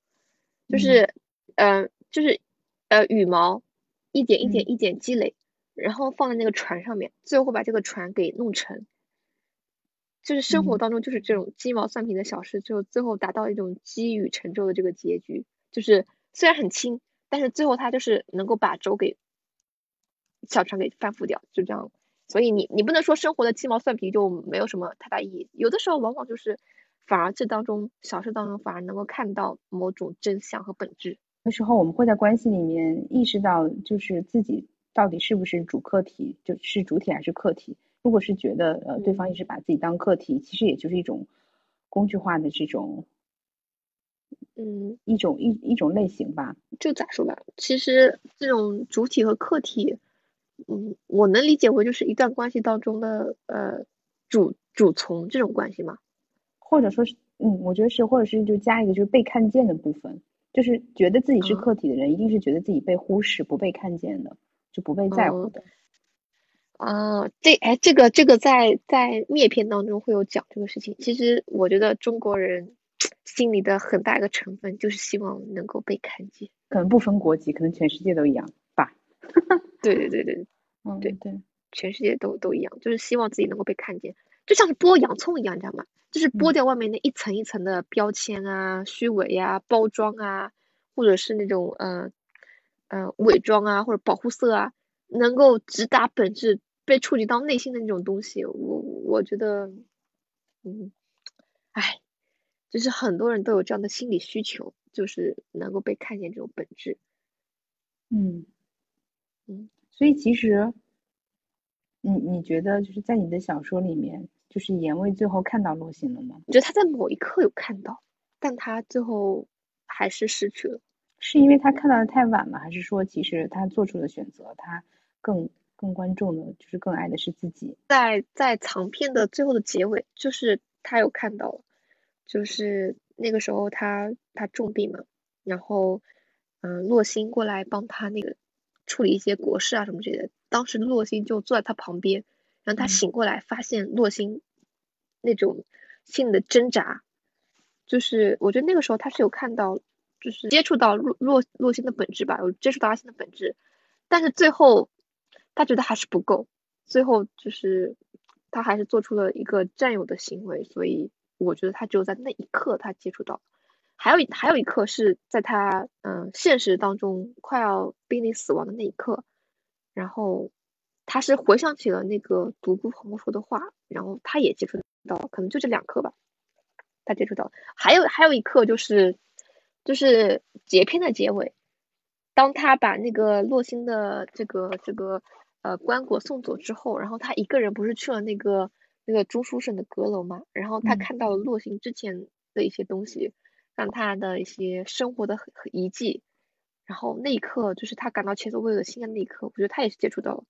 就是呃就是呃羽毛一点一点嗯一点积累，然后放在那个船上面，最后会把这个船给弄沉。就是生活嗯当中就是这种鸡毛蒜皮的小事，最后最后达到一种积雨成舟的这个结局，就是虽然很轻，但是最后它就是能够把舟给小船给翻覆掉，就这样。所以你你不能说生活的鸡毛蒜皮就没有什么太大意义，有的时候往往就是反而这当中小事当中反而能够看到某种真相和本质。有时候我们会在关系里面意识到，就是自己到底是不是主客体，就是主体还是客体。如果是觉得呃对方一直把自己当客体，其实也就是一种工具化的这种嗯，一种一一种类型吧。就咋说吧，其实这种主体和客体，嗯，我能理解为就是一段关系当中的呃主主从这种关系吗。或者说是，嗯，我觉得是，或者是就加一个就是被看见的部分，就是觉得自己是嗯客体的人，一定是觉得自己被忽视、不被看见的，就不被在乎嗯的。啊，这哎，这个这个在在灭片当中会有讲这个事情。其实我觉得中国人心里的很大一个成分就是希望能够被看见。可能不分国籍，可能全世界都一样吧。对对对对，嗯，对对，全世界都都一样，就是希望自己能够被看见，就像是剥洋葱一样，你知道吗？就是剥掉外面那一层一层的标签啊、虚伪呀、包装啊，或者是那种呃呃伪装啊或者保护色啊，能够直达本质、被触及到内心的那种东西，我我觉得，嗯，唉，就是很多人都有这样的心理需求，就是能够被看见这种本质。嗯嗯，所以其实，你你觉得就是在你的小说里面，就是严卫最后看到洛星了吗？我觉得他在某一刻有看到，但他最后还是失去了。是因为他看到的太晚了，还是说其实他做出的选择，他更更关注的，就是更爱的是自己？在在长篇的最后的结尾，就是他有看到了，就是那个时候他他重病嘛，然后嗯，洛星过来帮他那个处理一些国事啊什么之类的。当时洛星就坐在他旁边，然后他嗯醒过来，发现洛星那种心里的挣扎，就是我觉得那个时候他是有看到，就是接触到洛洛洛星的本质吧，有接触到阿星的本质，但是最后他觉得还是不够，最后就是他还是做出了一个占有的行为，所以我觉得他只有在那一刻他接触到，还有还有一刻是在他嗯现实当中快要濒临死亡的那一刻，然后他是回想起了那个独孤朋说的话，然后他也接触到，可能就这两刻吧，他接触到，还有还有一刻就是就是截篇的结尾，当他把那个洛星的这个这个呃棺椁送走之后，然后他一个人不是去了那个那个中书省的阁楼嘛，然后他嗯。看到了洛星之前的一些东西，让他的一些生活的痕遗迹，然后那一刻就是他感到前所未有的新的那一刻，我觉得他也是接触到了，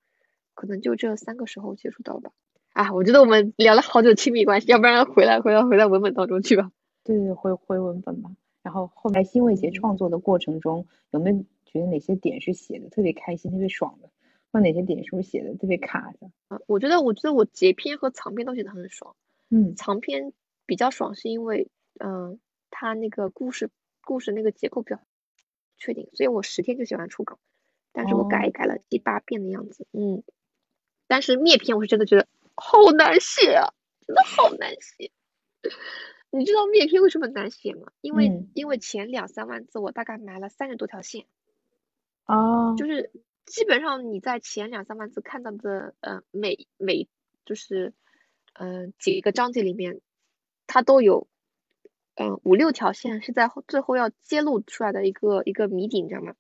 可能就这三个时候接触到吧。啊，我觉得我们聊了好久亲密关系，要不然回来回来回到文本当中去吧。对对，回回文本吧。然后后来新卫杰创作的过程中，有没有觉得哪些点是写的特别开心、特别爽的，或哪些点是不是写的特别卡的？啊，我觉得我觉得我截篇和长篇都写的很爽。嗯长篇比较爽，是因为嗯，它那个故事故事那个结构比较确定，所以我十天就写完初稿，但是我改一改了七八遍的样子，嗯。但是灭篇我是真的觉得好难写啊，真的好难写。你知道灭篇为什么难写吗？因为、嗯因为前两三万字我大概埋了三十多条线，哦，就是基本上你在前两三万字看到的，呃，每每就是，嗯、几个章节里面，它都有，嗯、五六条线是在后最后要揭露出来的一个一个谜底，你知道吗？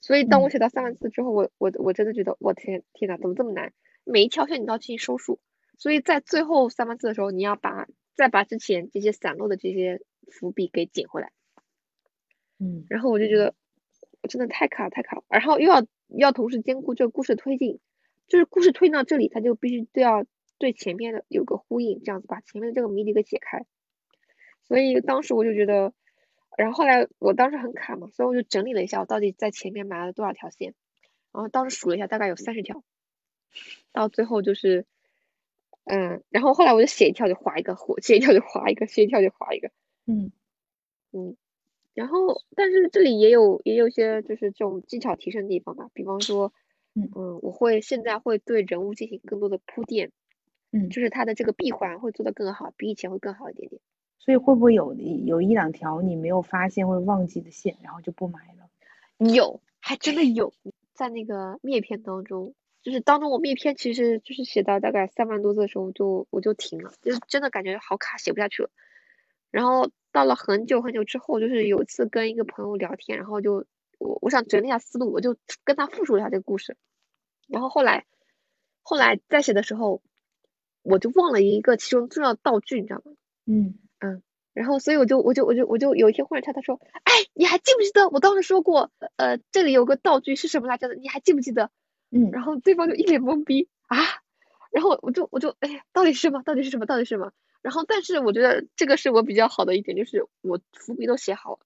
所以当我嗯写到三万字之后，我我我真的觉得，我天天呐，怎么这么难？每一条线你都要进行收束，所以在最后三万字的时候，你要把再把之前这些散落的这些伏笔给捡回来。嗯然后我就觉得我真的太卡了太卡了，然后又要又要同时兼顾这个故事推进，就是故事推进到这里，它就必须都要对前面的有个呼应，这样子把前面的这个谜底给解开。所以当时我就觉得，然后后来我当时很卡嘛，所以我就整理了一下我到底在前面埋了多少条线，然后当时数了一下，大概有三十条，到最后就是，嗯，然后后来我就写一条就划一个，写一条就划一个，写一条就划一个。嗯嗯，然后但是这里也有也有一些就是这种技巧提升的地方吧，比方说，嗯我会现在会对人物进行更多的铺垫，嗯，就是它的这个闭环会做得更好，比以前会更好一点点。所以会不会有有一两条你没有发现或者忘记的线，然后就不买了？有，还真的有，在那个灭篇当中，就是当中我灭篇其实就是写到大概三万多字的时候就我就停了，就是真的感觉好卡，写不下去了。然后到了很久很久之后，就是有一次跟一个朋友聊天，然后就我我想整理一下思路，我就跟他复述一下这个故事。然后后来后来再写的时候，我就忘了一个其中重要的道具，你知道吗？嗯然后所以我就我就我就我就有一天忽然他他说，哎，你还记不记得我当时说过，呃，这里有个道具是什么来着的？你还记不记得？嗯然后对方就一脸懵逼啊，然后我就我就哎呀，到底是什么？到底是什么？到底是什么？然后但是我觉得这个是我比较好的一点，就是我伏笔都写好了，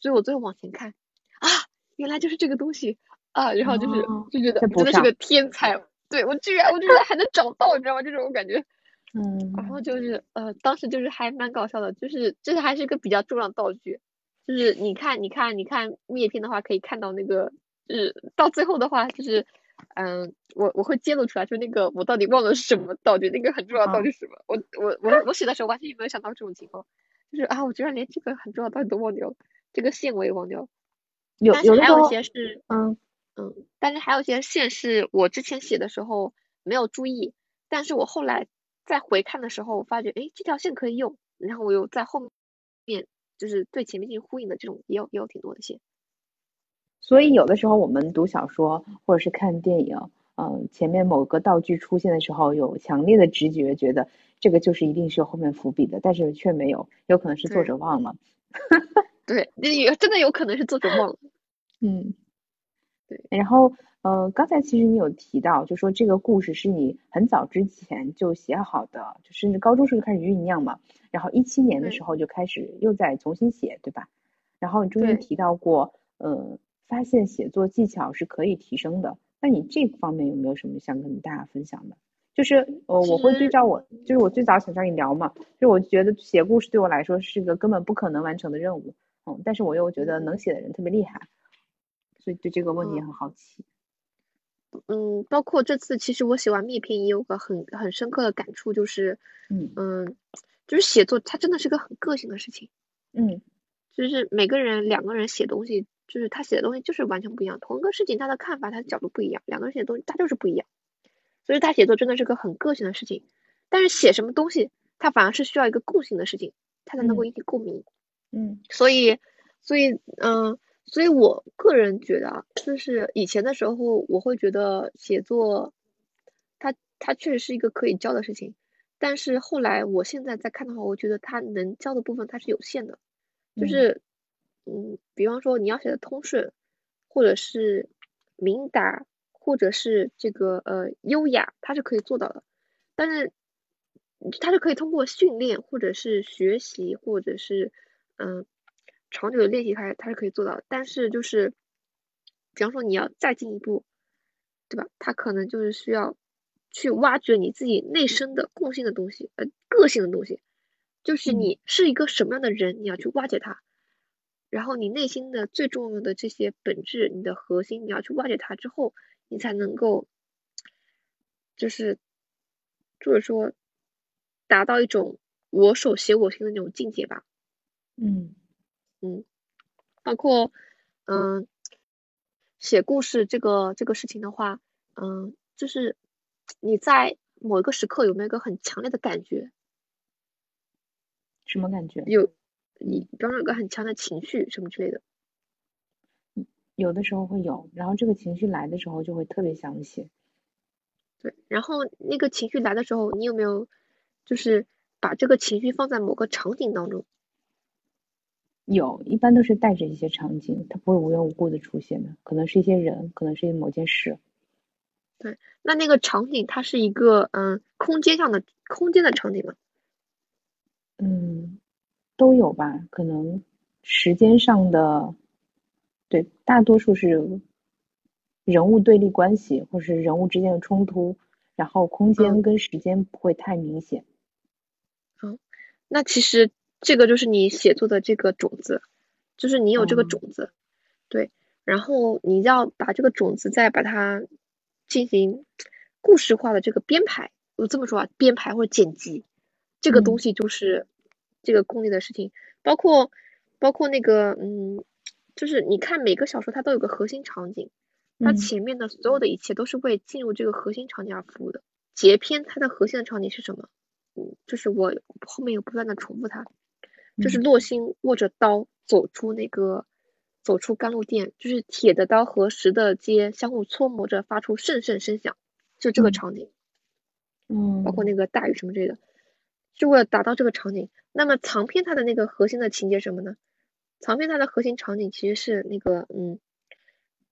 所以我最后往前看啊，原来就是这个东西啊，然后就是、哦就觉得真的是个天才，对我居然我居然还能找到，你知道吗？这种感觉。嗯。然后就是呃，当时就是还蛮搞笑的，就是这还是一个比较重要的道具，就是你看你看你看灭片的话，可以看到那个，就是到最后的话，就是嗯，我我会揭露出来，就那个我到底忘了是什么道具，那个很重要的道具是什么，我我我我写的时候完全没有想到这种情况，就是啊，我居然连这个很重要的道具都忘掉了，这个线我也忘掉了，有但是还有一些是嗯。嗯，但是还有一些线是我之前写的时候没有注意，但是我后来再回看的时候发觉，哎，这条线可以用，然后我又在后面就是对前面进行呼应的这种也有也有挺多的线。所以有的时候我们读小说或者是看电影，嗯、前面某个道具出现的时候，有强烈的直觉，觉得这个就是一定是有后面伏笔的，但是却没有，有可能是作者忘了。对，那也真的有可能是作者忘了。嗯，对。然后，呃，刚才其实你有提到，就说这个故事是你很早之前就写好的，就甚至高中时候就开始酝酿嘛，然后一七年的时候就开始又在重新写，对吧？然后你中间提到过，呃，发现写作技巧是可以提升的。那你这方面有没有什么想跟大家分享的？就是呃，我会对照我，就是我最早想找你聊嘛，就是我觉得写故事对我来说是个根本不可能完成的任务，嗯，但是我又觉得能写的人特别厉害，所以对这个问题也嗯很好奇。嗯，包括这次其实我写完灭片也有个很很深刻的感触，就是嗯嗯，就是写作它真的是个很个性的事情。嗯就是每个人两个人写东西，就是他写的东西就是完全不一样。同一个事情，他的看法、他的角度不一样，两个人写的东西他就是不一样。所以他写作真的是个很个性的事情。但是写什么东西，它反而是需要一个共性的事情，它才能够嗯引起共鸣。嗯所以，所以，嗯、所以我个人觉得啊，就是以前的时候，我会觉得写作，它它确实是一个可以教的事情。但是后来，我现在再看的话，我觉得它能教的部分它是有限的。就嗯是，嗯，比方说你要写的通顺，或者是明达，或者是这个呃优雅，它是可以做到的。但是它是可以通过训练，或者是学习，或者是嗯长久的练习，它它是可以做到的。但是就是，比方说你要再进一步，对吧？它可能就是需要去挖掘你自己内生的共性的东西，呃，个性的东西。就是嗯你是一个什么样的人，你要去挖掘它，然后你内心的最重要的这些本质，你的核心，你要去挖掘它之后，你才能够，就是，就是说，达到一种我手写我心的那种境界吧。嗯嗯，包括嗯，写故事这个这个事情的话，嗯，就是你在某一个时刻有没有一个很强烈的感觉？什么感觉？有你比方说有个很强的情绪什么之类的。有的时候会有，然后这个情绪来的时候就会特别想写。对，然后那个情绪来的时候，你有没有就是把这个情绪放在某个场景当中？有，一般都是带着一些场景，它不会无缘无故的出现的，可能是一些人，可能是某件事。对那那个场景它是一个嗯空间上的空间的场景吗？嗯，都有吧，可能时间上的，对，大多数是人物对立关系，或是人物之间的冲突，然后空间嗯跟时间不会太明显。那其实这个就是你写作的这个种子，就是你有这个哦。种子，对，然后你要把这个种子再把它进行故事化的这个编排，我这么说啊，编排或者剪辑，这个东嗯。西就是这个功力的事情，包括包括那个嗯，就是你看每个小说它都有个核心场景，它嗯。前面的所有的一切都是为进入这个核心场景而服务的。结篇它的核心的场景是什么？嗯，就是我后面有不断的重复它，就是嗯洛星握着刀走出那个走出甘露殿，就是铁的刀和石的阶相互搓磨着，发出阵阵声响，就这个嗯场景，嗯，包括那个大雨什么之类的。就为了达到这个场景。那么长篇它的那个核心的情节什么呢？长篇它的核心场景其实是那个嗯，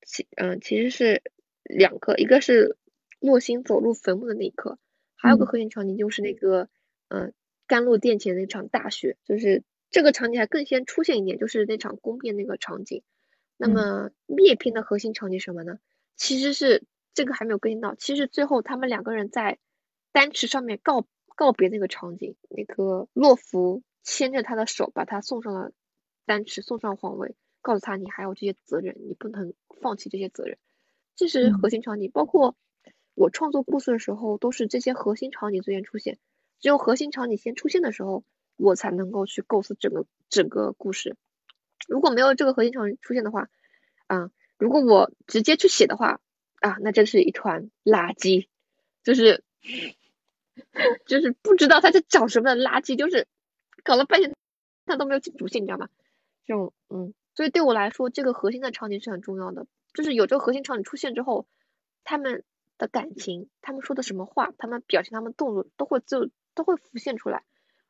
其嗯其实是两个，一个是洛星走入坟墓的那一刻，还有个嗯核心场景就是那个嗯甘露殿前的那场大雪，就是这个场景还更先出现一点，就是那场宫变那个场景。那嗯么灭篇的核心场景什么呢？其实是这个还没有更新到，其实最后他们两个人在丹池上面告告别那个场景，那个洛夫牵着他的手，把他送上了丹池，送上皇位，告诉他你还有这些责任，你不能放弃这些责任，这是核嗯心场景。包括我创作故事的时候，都是这些核心场景最先出现，只有核心场景先出现的时候，我才能够去构思整个整个故事。如果没有这个核心场景出现的话，啊，如果我直接去写的话，啊，那真是一团垃圾，就是 就是不知道他在找什么的垃圾，就是搞了半天他都没有主线，你知道吗？这种嗯，所以对我来说，这个核心的场景是很重要的，就是有这个核心场景出现之后，他们的感情，他们说的什么话，他们表现他们动作都会就都会浮现出来，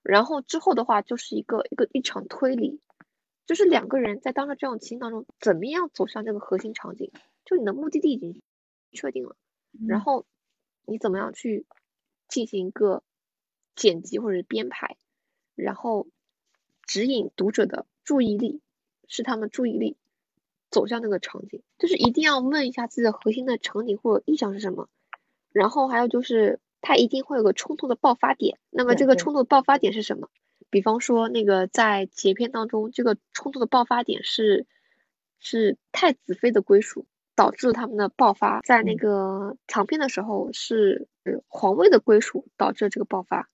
然后之后的话就是一个一个一场推理，就是两个人在当时这种情境当中，怎么样走向这个核心场景，就你的目的地已经确定了，然嗯。后你怎么样去进行一个剪辑或者编排，然后指引读者的注意力，使他们注意力走向那个场景，就是一定要问一下自己的核心的场景或者意向是什么，然后还有就是它一定会有个冲突的爆发点，那么这个冲突的爆发点是什么？比方说那个在节片当中，这个冲突的爆发点是是太子妃的归属导致了他们的爆发，在那嗯。个长篇的时候是呃皇位的归属导致了这个爆发，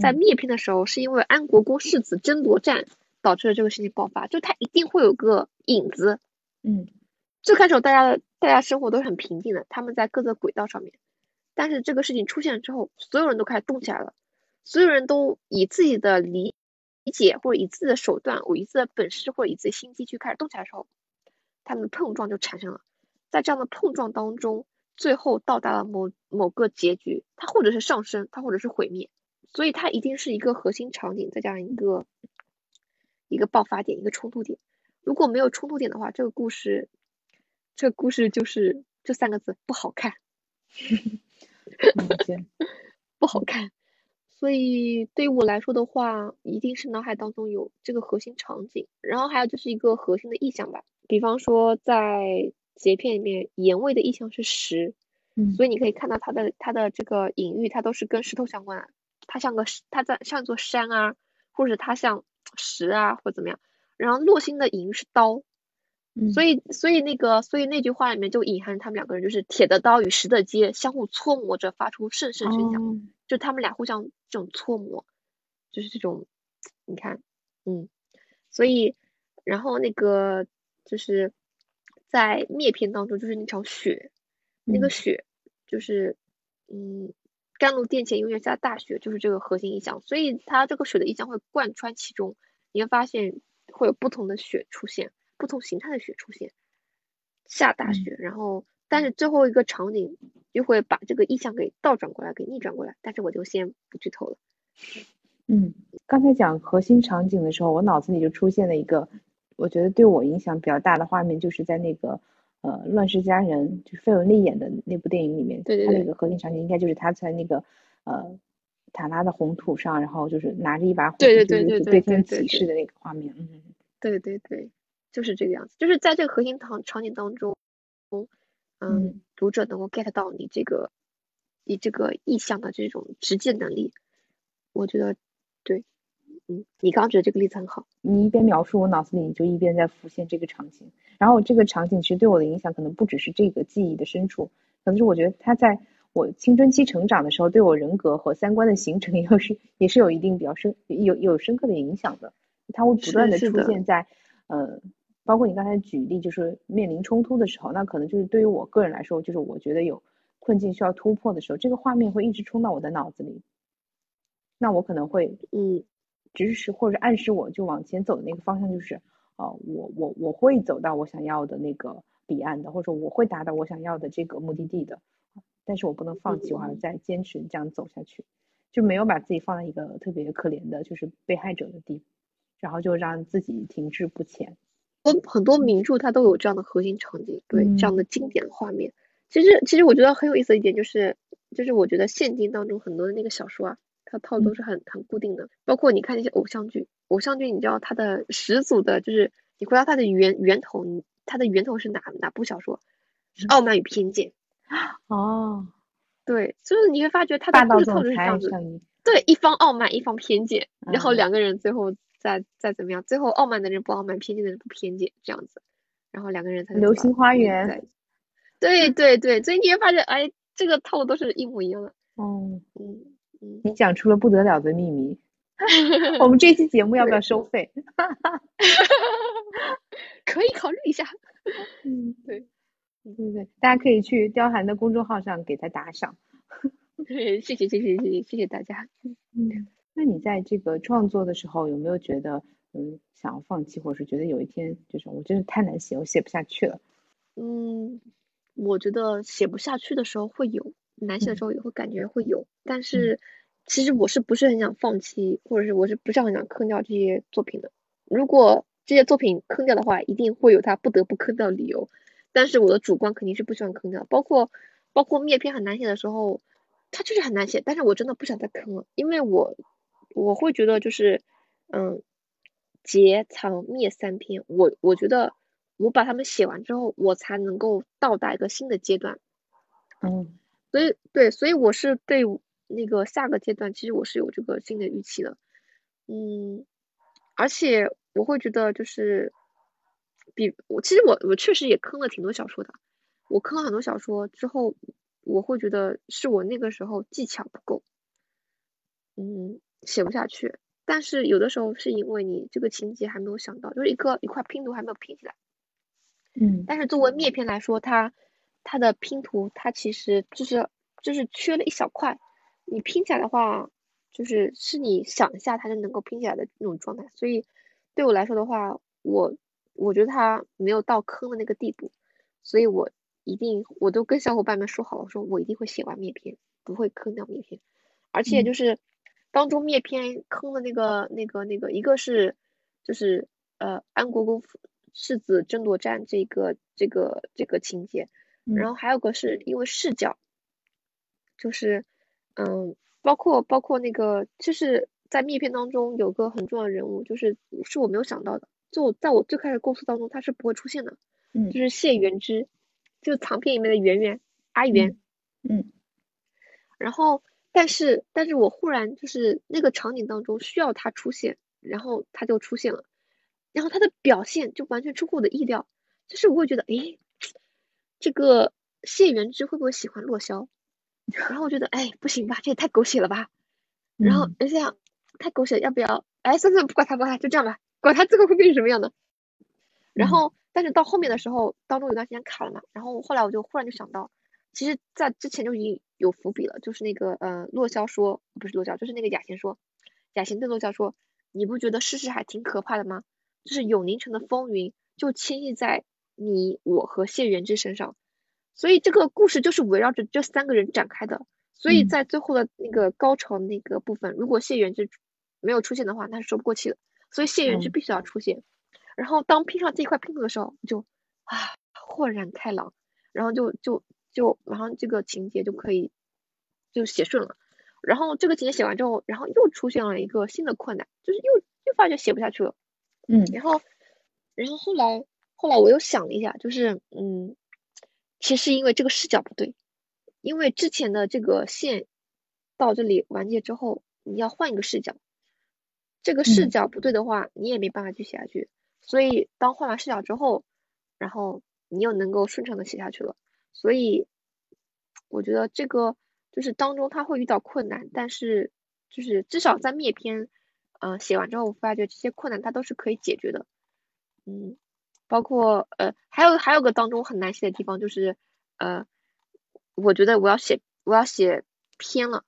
在嗯。灭片的时候是因为安国公世子争夺战导致了这个事情爆发，就它一定会有个影子。嗯。最开始大家的大家生活都是很平静的，他们在各自轨道上面，但是这个事情出现之后，所有人都开始动起来了，所有人都以自己的理理解或者以自己的手段，我以自己的本事或者以自己心机去开始动起来的时候，他们的碰撞就产生了，在这样的碰撞当中，最后到达了某某个结局，它或者是上升，它或者是毁灭，所以它一定是一个核心场景，再加上一个一个爆发点，一个冲突点。如果没有冲突点的话，这个故事，这个故事就是这三个字不好看，不好看。所以对于我来说的话，一定是脑海当中有这个核心场景，然后还有就是一个核心的意象吧。比方说在截片里面，盐味的意象是石，嗯所以你可以看到它的它的这个隐喻，它都是跟石头相关的。它像个石它在像一座山啊，或者它像石啊，或者怎么样。然后洛星的隐喻是刀，嗯。所以所以那个所以那句话里面就隐含他们两个人就是铁的刀与石的接，相互搓磨着发出阵阵声响，哦。就他们俩互相这种搓磨，就是这种，你看，嗯，所以然后那个就是在灭篇当中，就是那场雪，那个嗯。雪就是嗯，甘露殿前永远下大雪，就是这个核心意象，所以它这个雪的意象会贯穿其中，你会发现会有不同的雪出现，不同形态的雪出现，下大嗯。雪，然后但是最后一个场景就会把这个意象给倒转过来，给逆转过来，但是我就先不剧透了。嗯，刚才讲核心场景的时候，我脑子里就出现了一个，我觉得对我影响比较大的画面，就是在那个呃《乱世佳人》，就是费雯丽演的那部电影里面，对对对它那个核心场景应该就是她在那个呃塔拉的红土上，然后就是拿着一把火，对对对对对对对就对天对对起誓的那个画面，嗯。对对对，就是这个样子，就是在这个核心场场景当中，嗯，嗯读者能够 get 到你这个你这个意向的这种直接能力，我觉得对，嗯，你刚刚举的这个例子很好，你一边描述，我脑子里就一边在浮现这个场景。然后这个场景其实对我的影响可能不只是这个记忆的深处，可能是我觉得它在我青春期成长的时候，对我人格和三观的形成 又是也是有一定比较深有有深刻的影响的。它会不断的出现在呃，包括你刚才举例，就是面临冲突的时候，那可能就是对于我个人来说，就是我觉得有困境需要突破的时候，这个画面会一直冲到我的脑子里。那我可能会嗯指使或者暗示我就往前走的那个方向，就是，呃，我我我会走到我想要的那个彼岸的，或者说我会达到我想要的这个目的地的，但是我不能放弃，我还要嗯再坚持这样走下去。就没有把自己放在一个特别可怜的，就是被害者的地，然后就让自己停滞不前。很很多名著它都有这样的核心场景，对这样的嗯。经典画面。其实其实我觉得很有意思的一点就是，就是我觉得现今当中很多的那个小说啊，它套路都是很很固定的，包括你看那些偶像剧，偶像剧你知道它的始祖的就是你回到它的源源头，它的源头是哪哪部小说？是《傲慢与偏见》。哦，对，就是你会发觉它的故事套路是这样子，对，一方傲慢，一方偏见，然后嗯。两个人最后再再怎么样，最后傲慢的人不傲慢，偏见的人不偏见，这样子，然后两个人才流星花嗯园对对对，所以你会发现，哎，这个套路都是一模一样的，哦，嗯嗯，你讲出了不得了的秘密。我们这期节目要不要收费？可以考虑一下，嗯，对，对对对，大家可以去刁寒的公众号上给他打赏。谢谢谢谢谢谢谢谢大家。嗯，那你在这个创作的时候，有没有觉得，嗯，想要放弃，或者是觉得有一天，就是我真的太难写，我写不下去了？嗯，我觉得写不下去的时候会有，难写的嗯时候也会感觉会有，但是其实我是不是很想放弃，或者是我是不是很想坑掉这些作品的？如果这些作品坑掉的话，一定会有他不得不坑掉的理由，但是我的主观肯定是不喜欢坑掉，包括包括灭篇很难写的时候，它就是很难写，但是我真的不想再坑了，因为我我会觉得就是嗯，结藏灭三篇，我我觉得我把它们写完之后，我才能够到达一个新的阶段。嗯所以对，所以我是对那个下个阶段，其实我是有这个新的预期的。嗯，而且我会觉得就是，比我其实我我确实也坑了挺多小说的，我坑了很多小说之后，我会觉得是我那个时候技巧不够，嗯，写不下去。但是有的时候是因为你这个情节还没有想到，就是一个一块拼图还没有拼起来。嗯但是作为灭篇来说，它它的拼图它其实就是就是缺了一小块，你拼起来的话，就是是你想一下它就能够拼起来的那种状态。所以对我来说的话，我我觉得它没有到坑的那个地步，所以我一定我都跟小伙伴们说好了，我说我一定会写完灭篇，不会坑掉灭篇。而且嗯就是当中灭篇坑的那个那个那个，一个是就是呃安国公父世子争夺战这个这个这个情节，然嗯后还有个是因为视角，就是嗯包括包括那个就是在灭片当中有个很重要的人物，就是是我没有想到的，就在我最开始构思当中他是不会出现的，嗯。就是谢元之，就是长篇里面的圆圆阿元。嗯。然后，但是，但是我忽然就是那个场景当中需要他出现，然后他就出现了，然后他的表现就完全出乎我的意料，就是我会觉得，诶，这个谢元之会不会喜欢洛萧？然后我觉得，哎，不行吧，这也太狗血了吧。然后嗯而且太狗血，要不要？哎，算算，不管他，不管他，就这样吧，管他最后会变成什么样的。然嗯后，但是到后面的时候，当中有段时间卡了嘛，然后后来我就忽然就想到，其实在之前就已经有伏笔了，就是那个呃，洛萧说，不是洛萧，就是那个雅贤说，雅贤对洛萧说，你不觉得世事还挺可怕的吗？就是永宁城的风云就轻易在你我和谢元之身上，所以这个故事就是围绕着这三个人展开的。所以嗯在最后的那个高潮那个部分，如果谢元之没有出现的话，那是说不过去的。所以谢元之嗯必须要出现。然后当拼上这一块拼图的时候，就啊豁然开朗，然后就就就马上这个情节就可以就写顺了。然后这个情节写完之后，然后又出现了一个新的困难，就是又又发觉写不下去了。嗯然后，然后后来后来我又想了一下，就是嗯，其实因为这个视角不对，因为之前的这个线到这里完结之后，你要换一个视角，这个视嗯角不对的话，你也没办法去写下去。所以当换完视角之后，然后你又能够顺畅的写下去了。所以我觉得这个就是当中他会遇到困难，但是就是至少在灭篇，呃，写完之后，我发觉这些困难它都是可以解决的。嗯，包括呃，还有还有个当中很难写的地方就是，呃，我觉得我要写我要写偏了，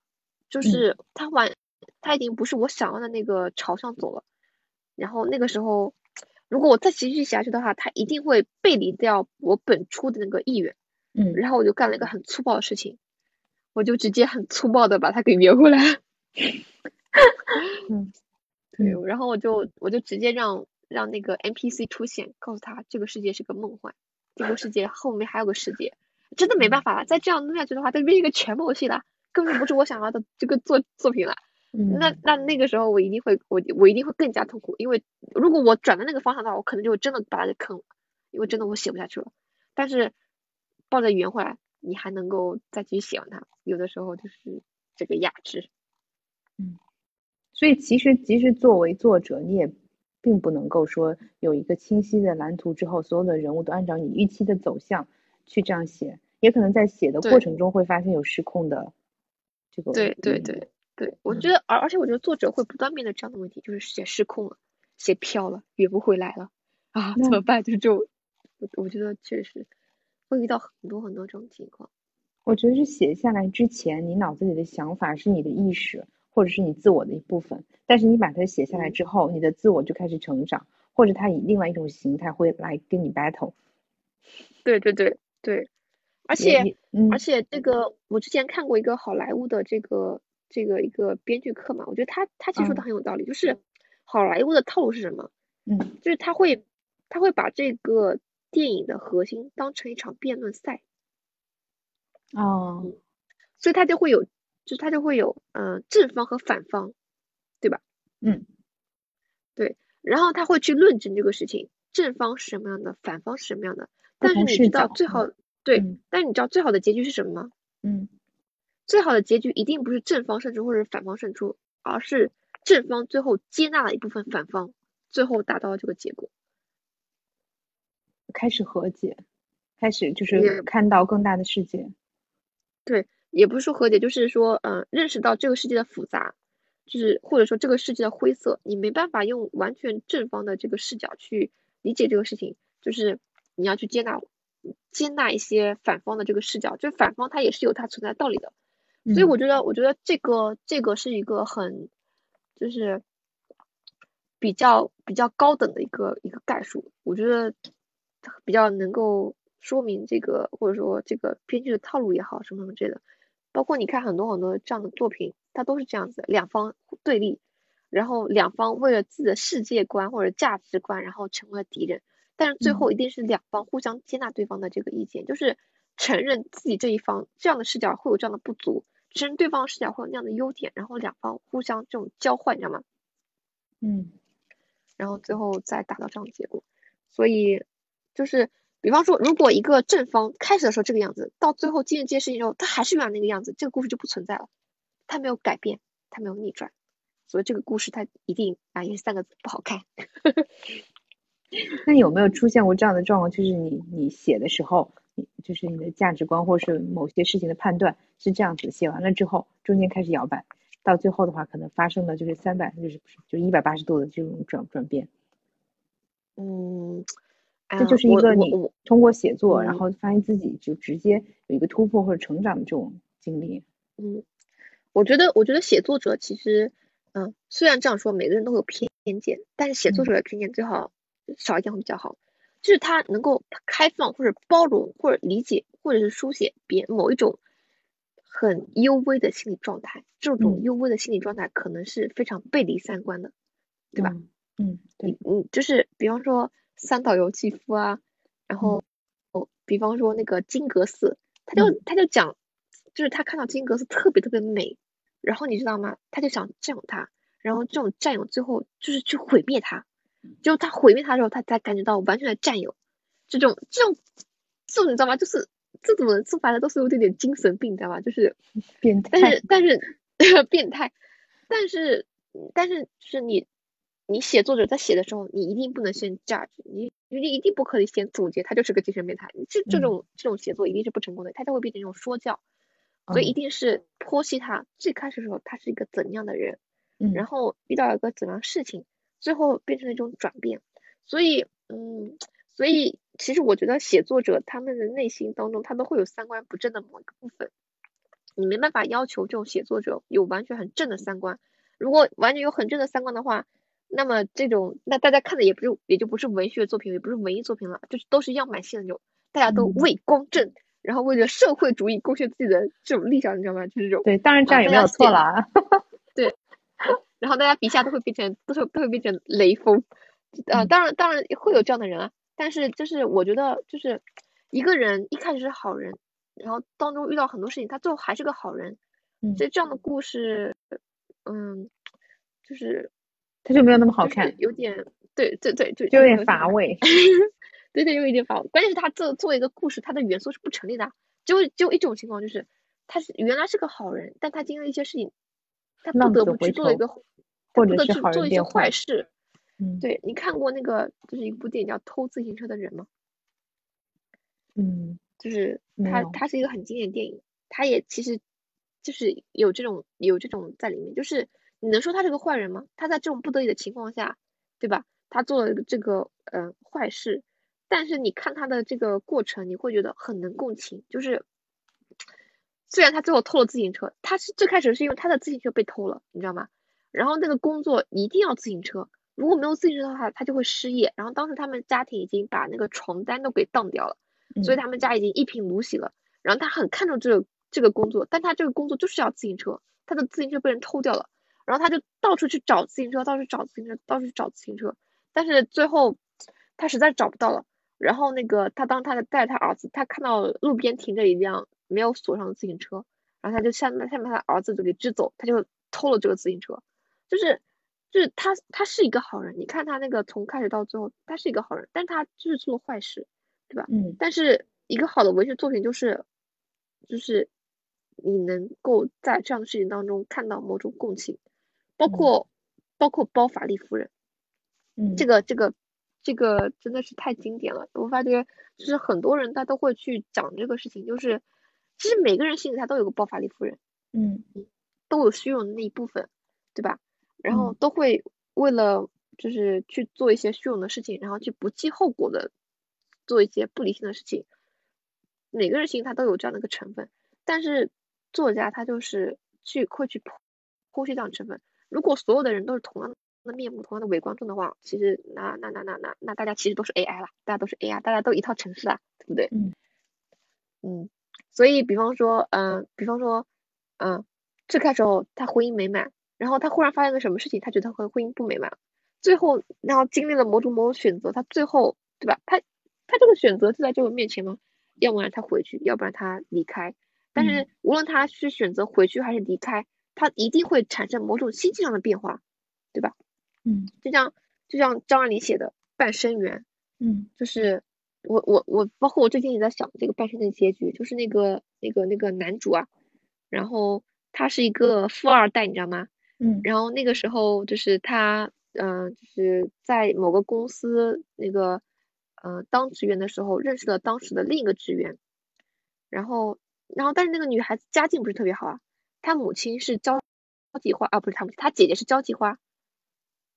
就是他完他已经不是我想要的那个朝向走了。然后那个时候，如果我再继续写下去的话，他一定会背离掉我本初的那个意愿。嗯然后我就干了一个很粗暴的事情，我就直接很粗暴的把它给圆回来。嗯对，嗯然后我就我就直接让让那个 NPC 出现，告诉他这个世界是个梦幻，这个世界后面还有个世界，真的没办法了，再这样弄下去的话，它变成一个全梦戏了，根本不是我想要的这个作作品了。嗯，那那那个时候我一定会我我一定会更加痛苦，因为如果我转到那个方向的话，我可能就真的把它给坑了，因为真的我写不下去了。但是抱着圆回来，你还能够再继续写完它，有的时候就是这个雅致。所以其实其实作为作者，你也并不能够说有一个清晰的蓝图之后，所有的人物都按照你预期的走向去这样写，也可能在写的过程中会发现有失控的这个对对嗯对对，我嗯觉得而而且我觉得作者会不断面对这样的问题，就是写失控了，写飘了，圆不回来了啊，怎么办？就是这种，我我觉得确实会遇到很多很多这种情况。我觉得是写下来之前，你脑子里的想法是你的意识，或者是你自我的一部分。但是你把它写下来嗯之后，你的自我就开始成长，或者它以另外一种形态会来跟你 battle。对对对对，而且而且这个我之前看过一个好莱坞的这个这个一个编剧课嘛，我觉得他他其实说的嗯很有道理，就是好莱坞的套路是什么？嗯就是他会他会把这个电影的核心当成一场辩论赛。哦所以他就会有，就是他就会有，嗯、正方和反方，对吧？嗯对，然后他会去论证这个事情，正方是什么样的，反方是什么样的。但是你知道最好，对，嗯但是你知道最好的结局是什么吗？嗯最好的结局一定不是正方胜出或者反方胜出，而是正方最后接纳了一部分反方，最后达到了这个结果。开始和解，开始就是看到更大的世界。对，也不是说和解，就是说，嗯、认识到这个世界的复杂，就是或者说这个世界的灰色，你没办法用完全正方的这个视角去理解这个事情，就是你要去接纳接纳一些反方的这个视角，就是反方它也是有它存在道理的，所以嗯。我觉得，我觉得这个这个是一个很就是比较比较高等的一个一个概述，我觉得比较能够说明这个或者说这个编剧的套路也好，什么什么之类的。包括你看很多很多这样的作品，它都是这样子，两方对立，然后两方为了自己的世界观或者价值观，然后成为了敌人。但是最嗯后一定是两方互相接纳对方的这个意见，就是承认自己这一方这样的视角会有这样的不足，承认对方的视角会有那样的优点，然后两方互相这种交换，你知道吗？嗯然后最后再达到这样的结果。所以就是，比方说，如果一个正方开始的时候这个样子，到最后经历这些事情之后，他还是原来那个样子，这个故事就不存在了，他没有改变，他没有逆转，所以这个故事它一定啊也是三个字不好看。那有没有出现过这样的状况？就是你你写的时候，你就是你的价值观或是某些事情的判断是这样子，写完了之后中间开始摇摆，到最后的话可能发生了就是三百就是就一百八十度的这种转转变。嗯，哎这就是一个你通过写作，然嗯后发现自己就直接有一个突破或者成长的这种经历。嗯，我觉得，我觉得写作者其实，嗯，虽然这样说，每个人都有偏见，但是写作嗯者的偏见最好少一点会比较好。就是他能够开放或者包容或者理解或者是书写别某一种很幽微的心理状态，这种嗯幽微的心理状态可能是非常背离三观的。对吧嗯？嗯，对，嗯，就是比方说三岛由纪夫啊，然后哦，比方说那个金阁寺，他就他就讲，就是他看到金阁寺特别特别美，然后你知道吗？他就想占有它，然后这种占有最后就是去毁灭它，就他毁灭它的时候，他才感觉到完全的占有，这种这种这种你知道吗？就是这种人说白了都是有点点精神病，你知道吗？就是变态。但是但 是变态，但是但是就是你你写作者在写的时候，你一定不能先 judge，你你一定不可以先总结他就是个精神变态，这这嗯种这种写作一定是不成功的，他就会变成一种说教，所以一嗯定是剖析他最开始的时候他是一个怎样的人，嗯然后遇到一个怎样事情，最后变成了一种转变。所以，嗯，所以其实我觉得写作者他们的内心当中，他都会有三观不正的某一个部分。你没办法要求这种写作者有完全很正的三观。如果完全有很正的三观的话，那么这种那大家看的也不是也就不是文学作品，也不是文艺作品了，就是都是样板戏的那种，大家都嗯为公正，然后为了社会主义贡献自己的这种立场，你知道吗？就是这种。对，当然这样也没有错啦啊。对，然后大家笔下都会变成都是都会变成雷锋，呃，嗯当然当然会有这样的人啊，但是就是我觉得就是一个人一开始是好人，然后当中遇到很多事情，他最后还是个好人，嗯这这样的故事，嗯，就是它就没有那么好就是看，有点对对对，就就有点点乏味。对对，有一点乏味。关键是他这作为一个故事，它的元素是不成立的啊。只有只有一种情况，就是他是原来是个好人，但他经历一些事情，他不得不去做一个，不得或者是好去做一些坏坏事。嗯对你看过那个就是一部电影叫《偷自行车的人》吗？嗯就是没有它它是一个很经典的电影，他也其实就是有这种有这种在里面，就是你能说他是个坏人吗？他在这种不得已的情况下，对吧？他做了这个呃坏事，但是你看他的这个过程，你会觉得很能共情，就是虽然他最后偷了自行车，他是最开始是因为他的自行车被偷了，你知道吗？然后那个工作一定要自行车，如果没有自行车的话，他就会失业。然后当时他们家庭已经把那个床单都给当掉了。所以嗯他们家已经一贫如洗了。然后他很看重这个这个工作，但他这个工作就是要自行车，他的自行车被人偷掉了，然后他就到处去找自行车，到处找自行车，到处去找自行车，但是最后他实在找不到了。然后那个他当他的带着他儿子，他看到路边停着一辆没有锁上的自行车，然后他就下面下面他的儿子就给支走，他就偷了这个自行车，就是就是他他是一个好人，你看他那个从开始到最后，他是一个好人，但他就是做了坏事，对吧？嗯但是一个好的文学作品就是，就是你能够在这样的事情当中看到某种共情，包嗯括、包括包法利夫人，嗯这个这个这个真的是太经典了。我发觉就是很多人他都会去讲这个事情，就是其实每个人心里他都有个包法利夫人，嗯都有虚荣的那一部分，对吧？然后嗯都会为了就是去做一些虚荣的事情，然后去不计后果的做一些不理性的事情。每个人心里他都有这样的一个成分，但是作家他就是去会去剖剖析这样成分。如果所有的人都是同样的面目、同样的伪观众的话，其实那那那那那那大家其实都是 AI 啦，大家都是 AI，大家都一套程式啦，对不对？嗯嗯，所以比方说，嗯、比方说，嗯、最开始后他婚姻美满，然后他忽然发现个什么事情，他觉得和婚姻不美满，最后然后经历了某种某种选择，他最后对吧？他他这个选择就在这个面前吗？要不然他回去，要不然他离开。但是无论他是选择回去还是离开，他一定会产生某种心境上的变化，对吧？嗯就像就像张爱玲写的《半生缘》，嗯就是我我我，包括我最近也在想这个半生的结局，就是那个那个那个男主啊，然后他是一个富二代，你知道吗？嗯然后那个时候就是他，嗯、就是在某个公司那个，呃，当职员的时候认识了当时的另一个职员，然后然后但是那个女孩子家境不是特别好啊，她母亲是交交际花啊，不是他母亲，他姐姐是交际花，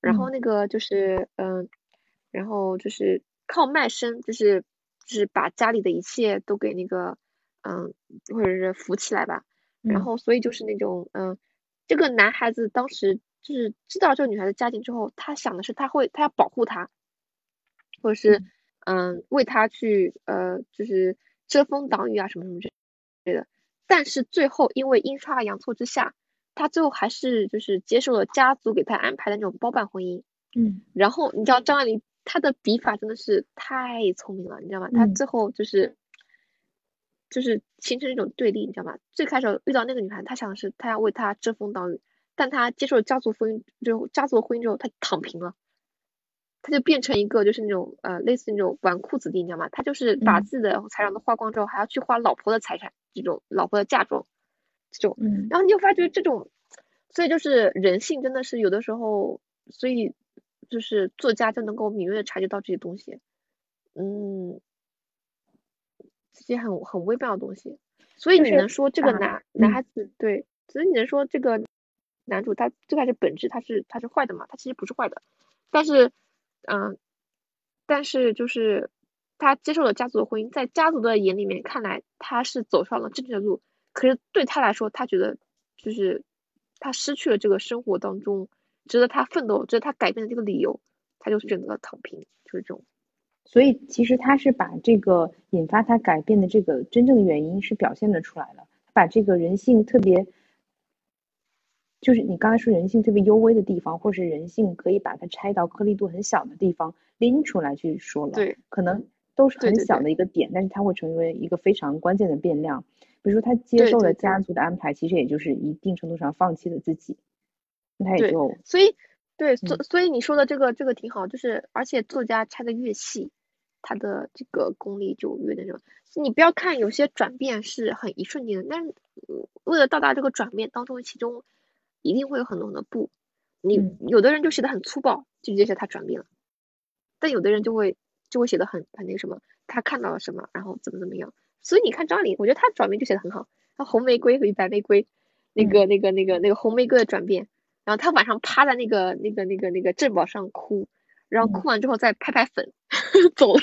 然后嗯。那个就是嗯、然后就是靠卖身，就是就是把家里的一切都给那个嗯、或者是扶起来吧，然嗯。后所以就是那种嗯、这个男孩子当时就是知道这个女孩子家境之后，他想的是他会他要保护她，或者是嗯、为她去呃就是遮风挡雨啊什么什么之类的，但是最后因为阴差阳错之下，他最后还是就是接受了家族给他安排的那种包办婚姻。嗯然后你知道张爱玲她的笔法真的是太聪明了，你知道吗？她嗯最后就是就是形成一种对立，你知道吗？最开始遇到那个女孩，她想的是她要为她遮风挡雨，但她接受了家族婚姻之后，家族婚姻之后，她躺平了。她就变成一个就是那种呃类似那种纨绔子弟，你知道吗？她就是把嗯自己的财产都花光之后，还要去花老婆的财产，这种老婆的嫁妆，这种。嗯。然后你就发觉这种，所以就是人性真的是有的时候，所以就是作家就能够敏锐的察觉到这些东西，嗯，这些很很微妙的东西，所以你能说这个把男男嗯。孩子对，所以你能说这个男主他最开始本质他是他是坏的嘛？他其实不是坏的，但是嗯，但是就是他接受了家族的婚姻，在家族的眼里面看来他是走上了正确的路，可是对他来说，他觉得就是他失去了这个生活当中值得他奋斗、值得他改变的这个理由，他就选择了躺平，就是这种。所以其实他是把这个引发他改变的这个真正的原因是表现的出来了，把这个人性特别就是你刚才说人性特别幽微的地方，或是人性可以把它拆到颗粒度很小的地方拎出来去说了，对，可能都是很小的一个点，但是它会成为一个非常关键的变量。比如说他接受了家族的安排，其实也就是一定程度上放弃了自己，那他也对就所以对，所嗯所以你说的这个这个挺好，就是而且作家拆的越细，他的这个功力就越那种。你不要看有些转变是很一瞬间的，但是嗯为了到达这个转变当中，其中一定会有很多很多步。你嗯有的人就写的很粗暴，就直接写他转变了，但有的人就会就会写的很很那个什么，他看到了什么，然后怎么怎么样。所以你看张爱玲，我觉得她转变就写的很好，她红玫瑰和白玫瑰，那个那个那个那个红玫瑰的转变，然后她晚上趴在那个那个那个那个镇宝上哭，然后嗯。哭完之后再拍拍粉 走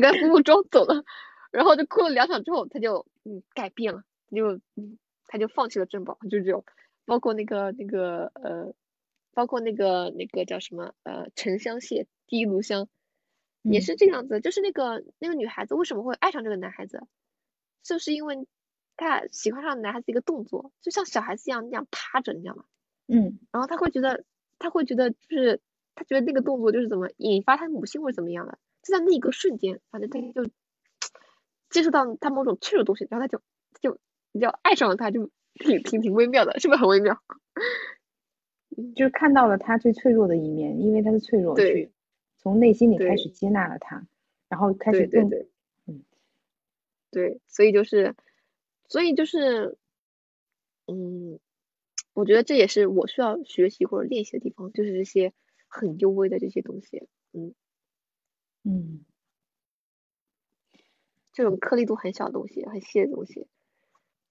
她敷敷妆走了，然后就哭了两场之后，她就嗯改变了，就嗯她就放弃了镇宝，就是这种，包括那个那个呃，包括那个那个叫什么呃沉香屑第一炉香，也嗯是这样子，就是那个那个女孩子为什么会爱上这个男孩子，就是因为她喜欢上男孩子一个动作，就像小孩子一样那样趴着，你知道吗？嗯然后他会觉得，他会觉得就是他觉得那个动作就是怎么引发他母性或者怎么样的，就在那一个瞬间，反正他就接触到他某种脆弱的东西，然后他就就比较爱上了他，就挺挺挺微妙的，是不是很微妙？就是看到了他最脆弱的一面，因为他是脆弱对去从内心里开始接纳了他，然后开始更对对对，嗯。对，所以就是，所以就是，嗯，我觉得这也是我需要学习或者练习的地方，就是这些很幽微的这些东西，嗯，嗯。这种颗粒度很小的东西，很细的东西，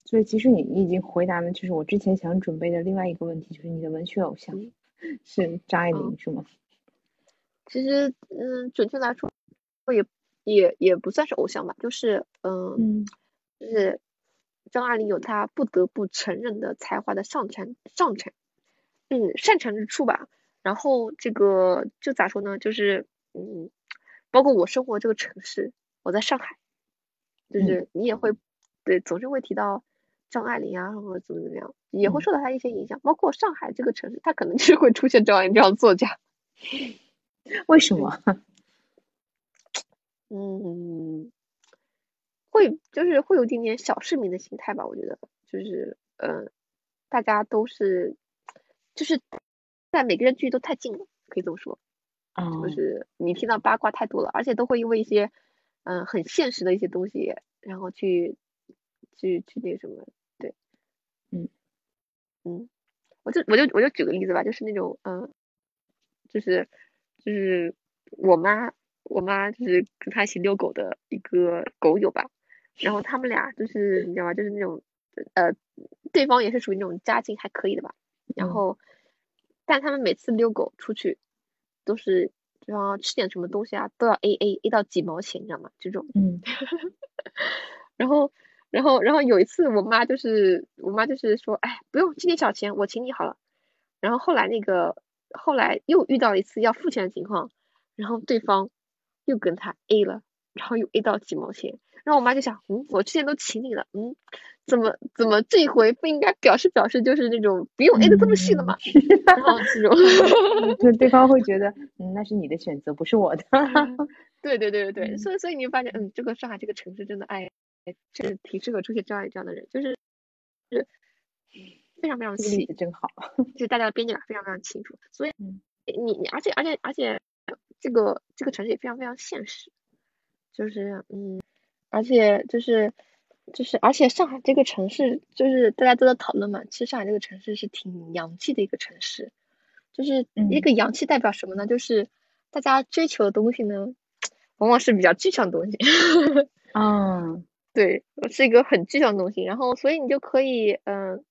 所以其实你你已经回答了，就是我之前想准备的另外一个问题，就是你的文学偶像嗯。是张爱玲嗯。是吗？其实，嗯，准确来说，也也也不算是偶像吧，就是，嗯，嗯就是张爱玲有她不得不承认的才华的上乘上乘，嗯，擅长之处吧。然后这个就咋说呢？就是，嗯，包括我生活这个城市，我在上海，就嗯是你也会，对，总是会提到张爱玲啊，或者怎么怎么样，也会嗯受到她一些影响。包括上海这个城市，它可能就是会出现张爱玲这样的作家。为什么？嗯，会就是会有一点点小市民的心态吧，我觉得就是呃，大家都是就是在每个人距离都太近了，可以这么说，哦。就是你听到八卦太多了，而且都会因为一些嗯、呃很现实的一些东西，然后去去去那什么，对，嗯嗯，我就我就我就举个例子吧，就是那种嗯、呃就是就是我妈我妈就是跟她一起遛狗的一个狗友吧，然后他们俩就是你知道吗？就是那种呃，对方也是属于那种家境还可以的吧，然嗯后但他们每次遛狗出去都是然后吃点什么东西啊，都要 A A A 到几毛钱，你知道吗？这种。嗯 然后，然后，然后有一次，我妈就是我妈就是说，哎，不用，这点小钱我请你好了。然后后来那个后来又遇到一次要付钱的情况，然后对方又跟他 A 了，然后又 A 到几毛钱。然后我妈就想，嗯，我之前都请你了，嗯，怎么怎么这回不应该表示表示就是那种不用 A 的这么细的嘛？然后这种。就对方会觉得，嗯，那是你的选择，不是我的。对对对对对，嗯所以所以你会发现，嗯，这个上海这个城市真的哎，是挺适合出现张爱玲这样的人，就是是非常非常细真好。就是大家的边界感非常非常清楚，所以嗯你你而且而且而且这个这个城市也非常非常现实，就是嗯，而且就是就是而且上海这个城市就是大家都在讨论嘛，其实上海这个城市是挺洋气的一个城市，就是一嗯个洋气代表什么呢？就是大家追求的东西呢，往往是比较具象的东西。嗯 对，是一个很具象的东西，然后所以你就可以，嗯、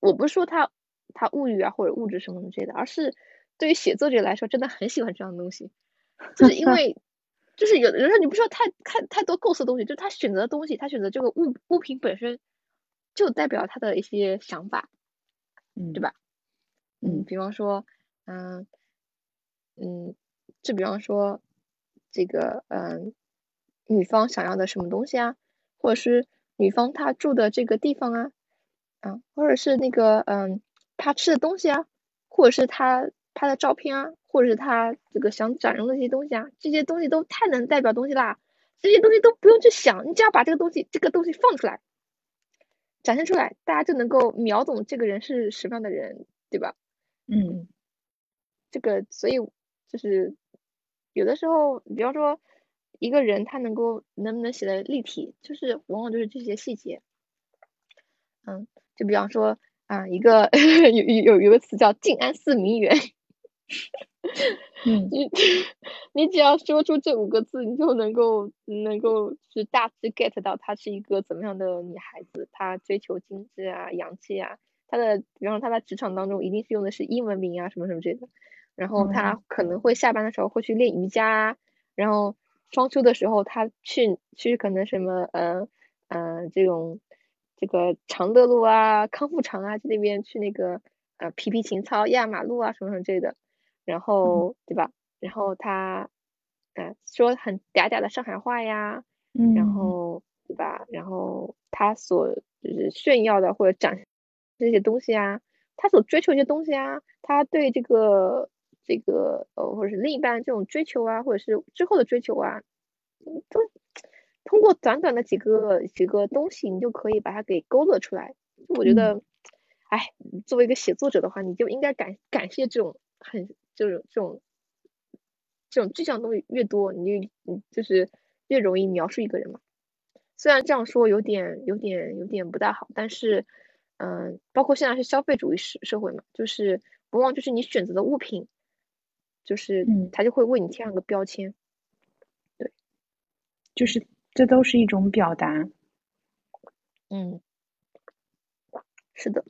我不是说他他物欲啊或者物质什么之类的，而是对于写作者来说，真的很喜欢这样的东西，就是因为就是有的人说你不需要太太太多构思的东西，就是他选择的东西，他选择这个物物品本身就代表他的一些想法，嗯，对吧？嗯比方说，嗯嗯，就比方说这个嗯，女方想要的什么东西啊，或者是女方她住的这个地方啊，啊，或者是那个嗯他吃的东西啊，或者是他拍的照片啊，或者是他这个想展示的一些东西啊，这些东西都太能代表东西啦，这些东西都不用去想，你只要把这个东西这个东西放出来，展现出来，大家就能够秒懂这个人是什么样的人，对吧？嗯这个所以就是有的时候，比方说一个人他能够能不能写的立体，就是往往就是这些细节。嗯，就比方说啊，一个 有有有有个词叫静安寺名园，嗯。你你只要说出这五个字，你就能够能够是大致 get 到她是一个怎么样的女孩子，她追求精致啊、洋气啊，她的比方说她在职场当中一定是用的是英文名啊什么什么之类的，然后她可能会下班的时候会去练瑜伽啊，然后双休的时候她去去可能什么呃呃这种这个长乐路啊、康复场啊这那边去那个呃皮皮情操、压马路啊什么什么之类的。然后对吧？然后他，嗯、说很嗲嗲的上海话呀，嗯，然后对吧？然后他所就是炫耀的或者展示这些东西啊，他所追求一些东西啊，他对这个这个呃或者是另一半这种追求啊，或者是之后的追求啊，嗯都通过短短的几个几个东西，你就可以把它给勾勒出来。我觉得，哎，作为一个写作者的话，你就应该感感谢这种很这种这种这种具象的东西越多，你就你就是越容易描述一个人嘛。虽然这样说有点有点有点不大好，但是，嗯、包括现在是消费主义社社会嘛，就是往往就是你选择的物品，就是嗯它就会为你贴上个标签。对就是这都是一种表达。嗯，是的。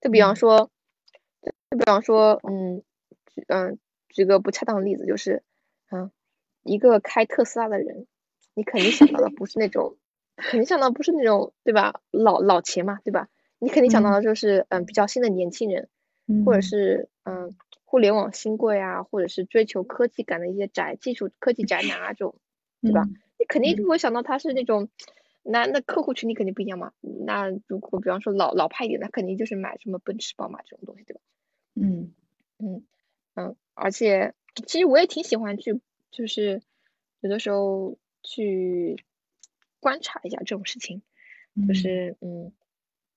就比方嗯说，就比方说，嗯，举嗯，举个不恰当的例子，就是，嗯，一个开特斯拉的人，你肯定想到的不是那种，肯定想到不是那种，对吧？老老钱嘛，对吧？你肯定想到嗯的就是，嗯，比较新的年轻人，或者嗯是，嗯，互联网新贵啊，或者是追求科技感的一些宅技术科技宅男啊这种，对吧？嗯你肯定嗯就会想到他是那种，那那客户群体肯定不一样嘛。那如果比方说老老派一点，那肯定就是买什么奔驰、宝马这种东西，对吧？嗯嗯嗯，而且其实我也挺喜欢去，就是有的时候去观察一下这种事情，就嗯是嗯，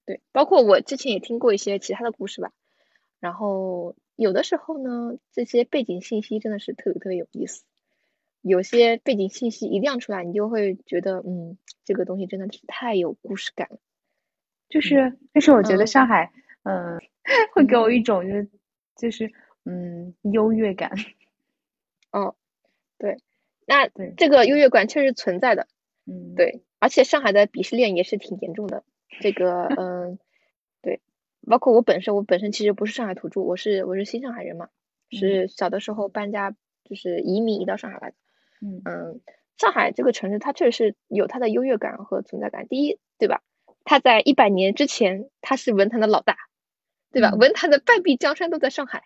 对，包括我之前也听过一些其他的故事吧。然后有的时候呢，这些背景信息真的是特别特别有意思。有些背景信息一亮出来，你就会觉得，嗯，这个东西真的是太有故事感了。就是但是我觉得嗯上海，嗯，会给我嗯一种就是就是嗯优越感。哦，对，那对这个优越感确实存在的，嗯，对，而且上海的鄙视链也是挺严重的。这个，嗯，对，包括我本身，我本身其实不是上海土著，我是我是新上海人嘛，是小的时候搬家，就是移民移到上海来的。嗯嗯，上海这个城市，它确实是有它的优越感和存在感。第一，对吧？它在一百年之前，它是文坛的老大，对吧？嗯文坛的半壁江山都在上海，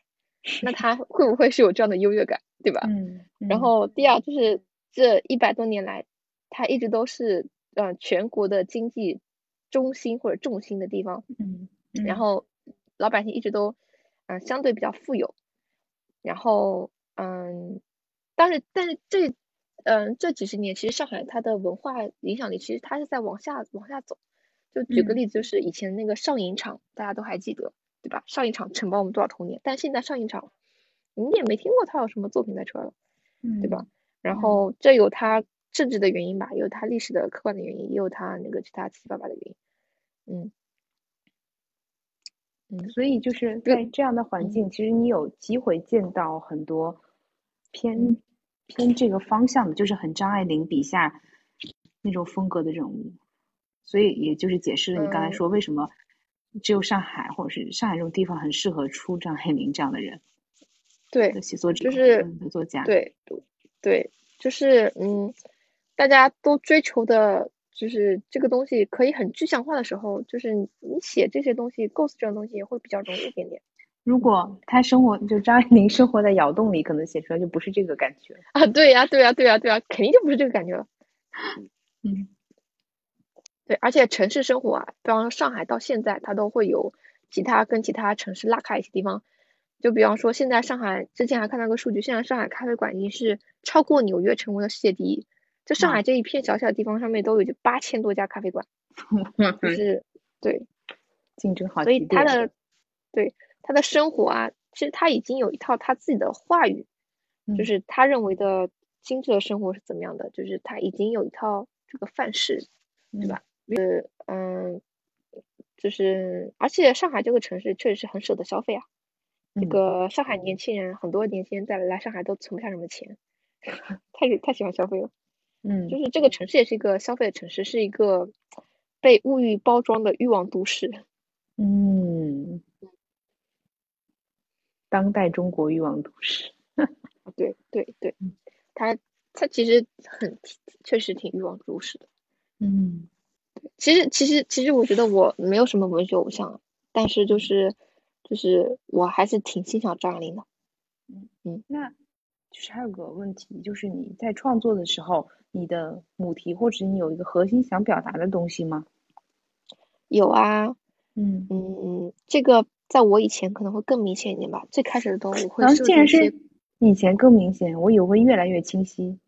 那它会不会是有这样的优越感，对吧？嗯，然后第二就是这一百多年来，它一直都是呃全国的经济中心或者重心的地方，嗯，然后老百姓一直都嗯、呃相对比较富有，然后嗯，但是但是这嗯这几十年其实上海它的文化影响力其实它是在往下往下走。就举个嗯例子，就是以前那个上影厂，大家都还记得对吧？上影厂承包我们多少童年，但现在上影厂你也没听过他有什么作品在出来了。嗯，对吧？然嗯后这有它政治的原因吧，也有它历史的客观的原因，也有它那个其他七七八八的原因。嗯嗯所以就是就在这样的环嗯境，其实你有机会见到很多偏嗯偏这个方向的，就是很张爱玲笔下那种风格的人物。所以也就是解释了你刚才嗯说为什么只有上海或者是上海这种地方很适合出张爱玲这样的人对写作者，就是作家。对对，就是嗯，大家都追求的就是这个东西可以很具象化的时候，就是你你写这些东西，构思这种东西也会比较容易一点点如果他生活就张爱玲生活在窑洞里，可能写出来就不是这个感觉。啊。对呀对呀对呀对呀，肯定就不是这个感觉了。嗯对，而且城市生活啊，比方说上海到现在，它都会有其他跟其他城市拉开一些地方。就比方说，现在上海之前还看到个数据，现在上海咖啡馆已经是超过纽约，成为了世界第一。就上海这一片小小的地方上面都有就八千多家咖啡馆，就是对，竞争好所以激烈。他的对他的生活啊，其实他已经有一套他自己的话语，就嗯是他认为的精致的生活是怎么样的，就是他已经有一套这个范式，对吧？呃嗯，就是而且上海这个城市确实是很舍得消费啊。这嗯个上海年轻人很多年轻人在来上海都存不下什么钱，太太喜欢消费了。嗯就是这个城市也是一个消费的城市，是一个被物欲包装的欲望都市。嗯，当代中国欲望都市。对对对嗯，他他其实很确实挺欲望都市的。嗯其实其实其实我觉得我没有什么文学偶像啊，但是就是就是我还是挺欣赏张爱玲的嗯。那就是还有个问题，就是你在创作的时候，你的母题或者你有一个核心想表达的东西吗？有啊，嗯嗯，嗯，这个在我以前可能会更明显一点吧。最开始的时候我会然后设既然是定一些，以前更明显，我以为会越来越清晰。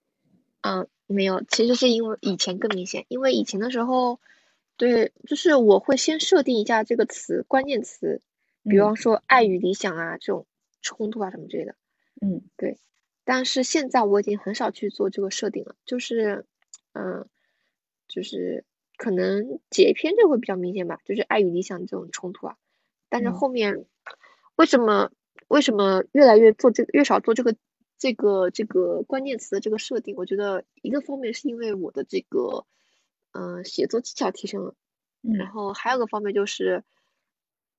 嗯，没有，其实是因为以前更明显，因为以前的时候，对，就是我会先设定一下这个词关键词，比嗯方说爱与理想啊这种冲突啊什么之类的。嗯对但是现在我已经很少去做这个设定了，就是，嗯，就是可能解篇就会比较明显吧，就是爱与理想这种冲突啊。但是嗯后面为什么为什么越来越做这个越少做这个这个这个关键词的这个设定？我觉得一个方面是因为我的这个嗯、呃写作技巧提升了，然嗯后还有个方面就是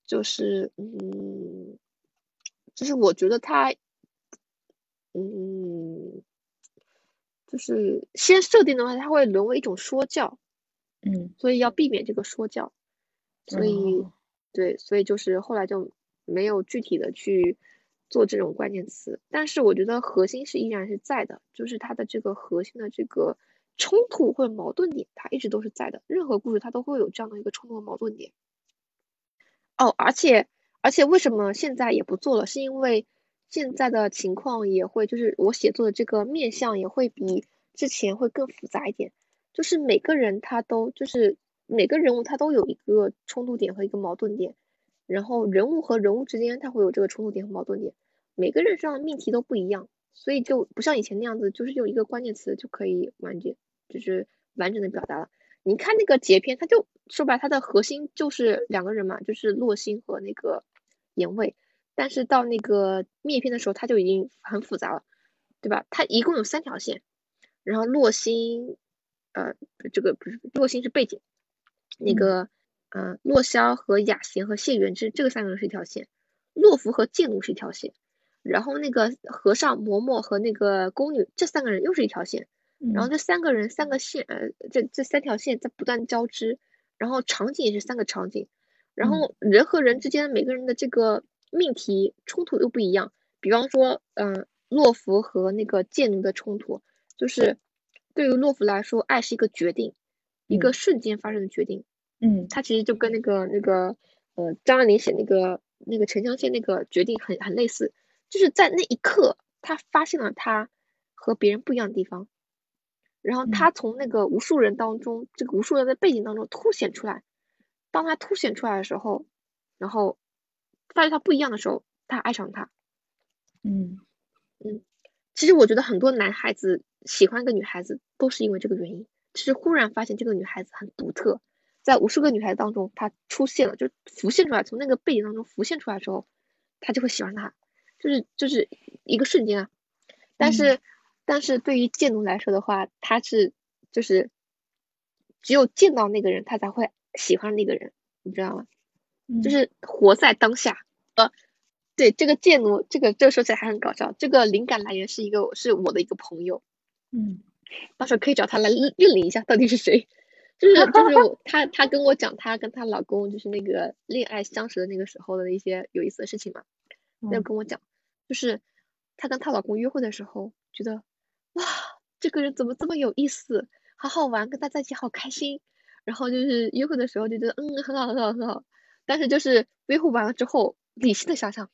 就是嗯，就是我觉得它嗯，就是先设定的话，它会沦为一种说教，嗯，所以要避免这个说教。所以，哦对，所以就是后来就没有具体的去做这种关键词，但是我觉得核心是依然是在的，就是它的这个核心的这个冲突或者矛盾点，它一直都是在的。任何故事它都会有这样的一个冲突和矛盾点。哦，而且而且为什么现在也不做了？是因为现在的情况也会，就是我写作的这个面向也会比之前会更复杂一点。就是每个人他都就是每个人物他都有一个冲突点和一个矛盾点，然后人物和人物之间他会有这个冲突点和矛盾点，每个人身上的命题都不一样，所以就不像以前那样子，就是用一个关键词就可以完结，就是完整的表达了。你看那个结篇，它就说白了，它的核心就是两个人嘛，就是洛星和那个盐味。但是到那个灭篇的时候，它就已经很复杂了，对吧？它一共有三条线，然后洛星，呃，这个不是洛星是背景，那嗯个，呃，洛萧和雅贤和谢元之这个三个人是一条线，洛福和剑奴是一条线，然后那个和尚嬷嬷和那个宫女这三个人又是一条线。然后嗯这三个人三个线，呃，这这三条线在不断交织，然后场景也是三个场景，然嗯后人和人之间每个人的这个命题冲突又不一样。比方说，嗯、洛福和那个剑奴的冲突，就是对于洛福来说，爱是一个决定，一个嗯瞬间发生的决定。嗯他其实就跟那个那个呃张爱玲写那个那个沉香线那个决定很很类似，就是在那一刻，他发现了他和别人不一样的地方，然后嗯他从那个无数人当中，这个无数人的背景当中凸显出来。当他凸显出来的时候，然后发现他不一样的时候，他爱上他。嗯其实我觉得很多男孩子喜欢一个女孩子，都是因为这个原因，就是忽然发现这个女孩子很独特，在无数个女孩子当中，她出现了，就浮现出来，从那个背景当中浮现出来之后，他就会喜欢她，就是就是一个瞬间啊。但是、但是对于剑奴来说的话，他是就是只有见到那个人，他才会喜欢那个人，你知道吗？嗯，就是活在当下。呃，对，这个剑奴，这个这个说起来还很搞笑。这个灵感来源是一个是我的一个朋友，嗯到时候可以找他来认认领一下到底是谁。就是就是我她她跟我讲她跟她老公就是那个恋爱相识的那个时候的一些有意思的事情嘛，她就嗯跟我讲，就是她跟她老公约会的时候，觉得哇这个人怎么这么有意思，好好玩，跟他在一起好开心。然后就是约会的时候就觉得嗯很好很好很好，但是就是约会完了之后，理性的想想，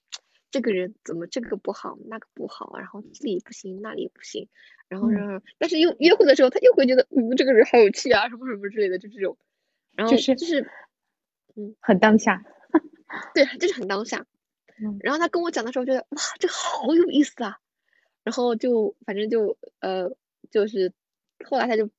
这个人怎么这个不好，那个不好，然后这里不行，那里不行，然后嗯然后，但是又约会的时候，他又会觉得，嗯，这个人好有趣啊，什么什么之类的，就这种，然后就是就是很当下。对，就是很当下。嗯然后他跟我讲的时候，觉得哇，这个好有意思啊。然后就反正就呃，就是后来他就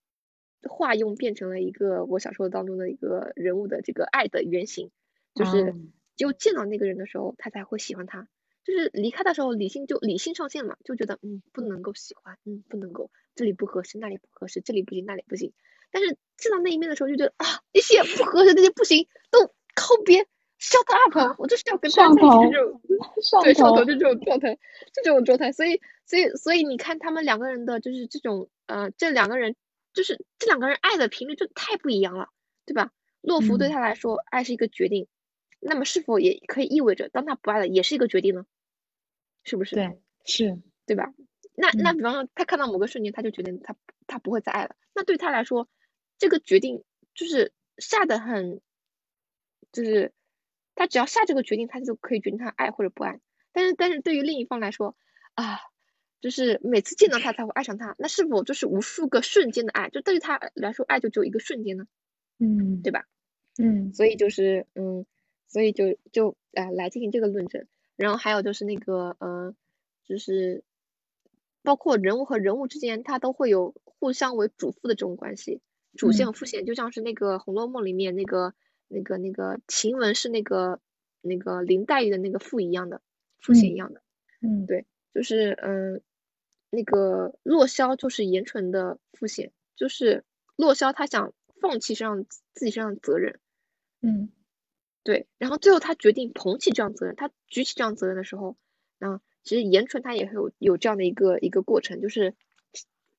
化用变成了一个我小说当中的一个人物的这个爱的原型，就是哦只有见到那个人的时候，他才会喜欢他。就是离开的时候，理性就理性上线嘛，就觉得嗯不能够喜欢，嗯不能够，这里不合适，那里不合适，这里不行，那里不行。但是见到那一面的时候，就觉得啊那些不合适，那些不行，都靠边，shut up，我就是要跟他上在一起头的这种。上对，上头头就这种状态，就这种状态，所以，所以，所以你看他们两个人的，就是这种，呃，这两个人，就是这两个人爱的频率就太不一样了，对吧？洛夫对嗯他来说，爱是一个决定，那么是否也可以意味着，当他不爱了，也是一个决定呢？是不是？对，是，对吧？那那嗯比方说，他看到某个瞬间，他就决定他他不会再爱了，那对他来说，这个决定就是下的很，就是他只要下这个决定，他就可以决定他爱或者不爱。但是但是对于另一方来说啊，就是每次见到他才会爱上他，那是否就是无数个瞬间的爱？就对于他来说，爱就只有一个瞬间呢？嗯，对吧？嗯所以就是嗯，所以就就呃来进行这个论证。然后还有就是那个呃，就是包括人物和人物之间，他都会有互相为主副的这种关系，主线嗯和副线，就像是那个《红楼梦》里面那个那个那个晴雯是那个那个林黛玉的那个副一样的副线一嗯样的，嗯对就是嗯，那个洛萧就是言纯的副线，就是洛萧他想放弃身上自己身上的责任。嗯对，然后最后他决定捧起这样责任，他举起这样责任的时候，啊其实言纯他也会有有这样的一个一个过程，就是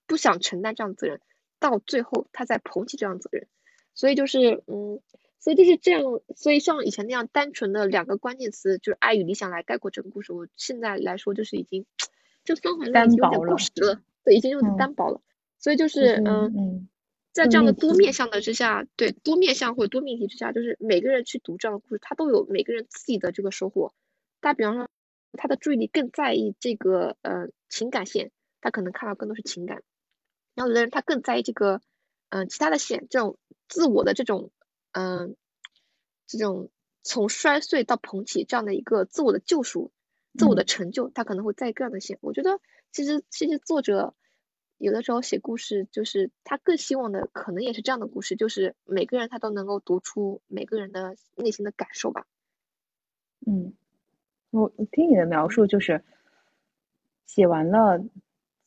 不想承担这样的责任，到最后他再捧起这样的责任，所以就是嗯，所以就是这样，所以像以前那样单纯的两个关键词就是爱与理想来概括整个故事，我现在来说就是已经这个方法论已经有点过时了，对，已经有点嗯单薄了，所以就就是嗯。嗯在这样的多面向的之下，对多面向或者多命题之下，就是每个人去读这样的故事，他都有每个人自己的这个收获。打比方说，他的注意力更在意这个呃情感线，他可能看到更多是情感；然后有的人他更在意这个嗯、呃其他的线，这种自我的这种嗯、这种从摔碎到捧起这样的一个自我的救赎、自我的嗯成就，他可能会在意这样的线。我觉得其实其实作者有的时候写故事，就是他更希望的可能也是这样的故事，就是每个人他都能够读出每个人的内心的感受吧。嗯，我我听你的描述就是，写完了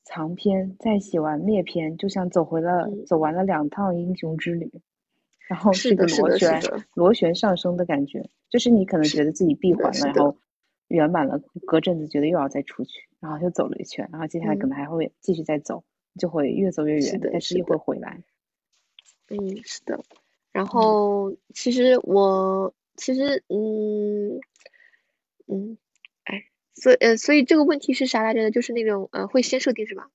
长篇，再写完灭篇，就像走回了、嗯走完了两趟英雄之旅，然后是这个螺旋螺旋上升的感觉，就是你可能觉得自己闭环了，然后圆满了，隔阵子觉得又要再出去，然后又走了一圈，然后接下来可嗯能还会继续再走，就会越走越远，是但是又会回来。嗯，是的。然后其实我其实嗯嗯，哎，所以呃所以这个问题是啥来着的？就是那种呃会先设定是吧？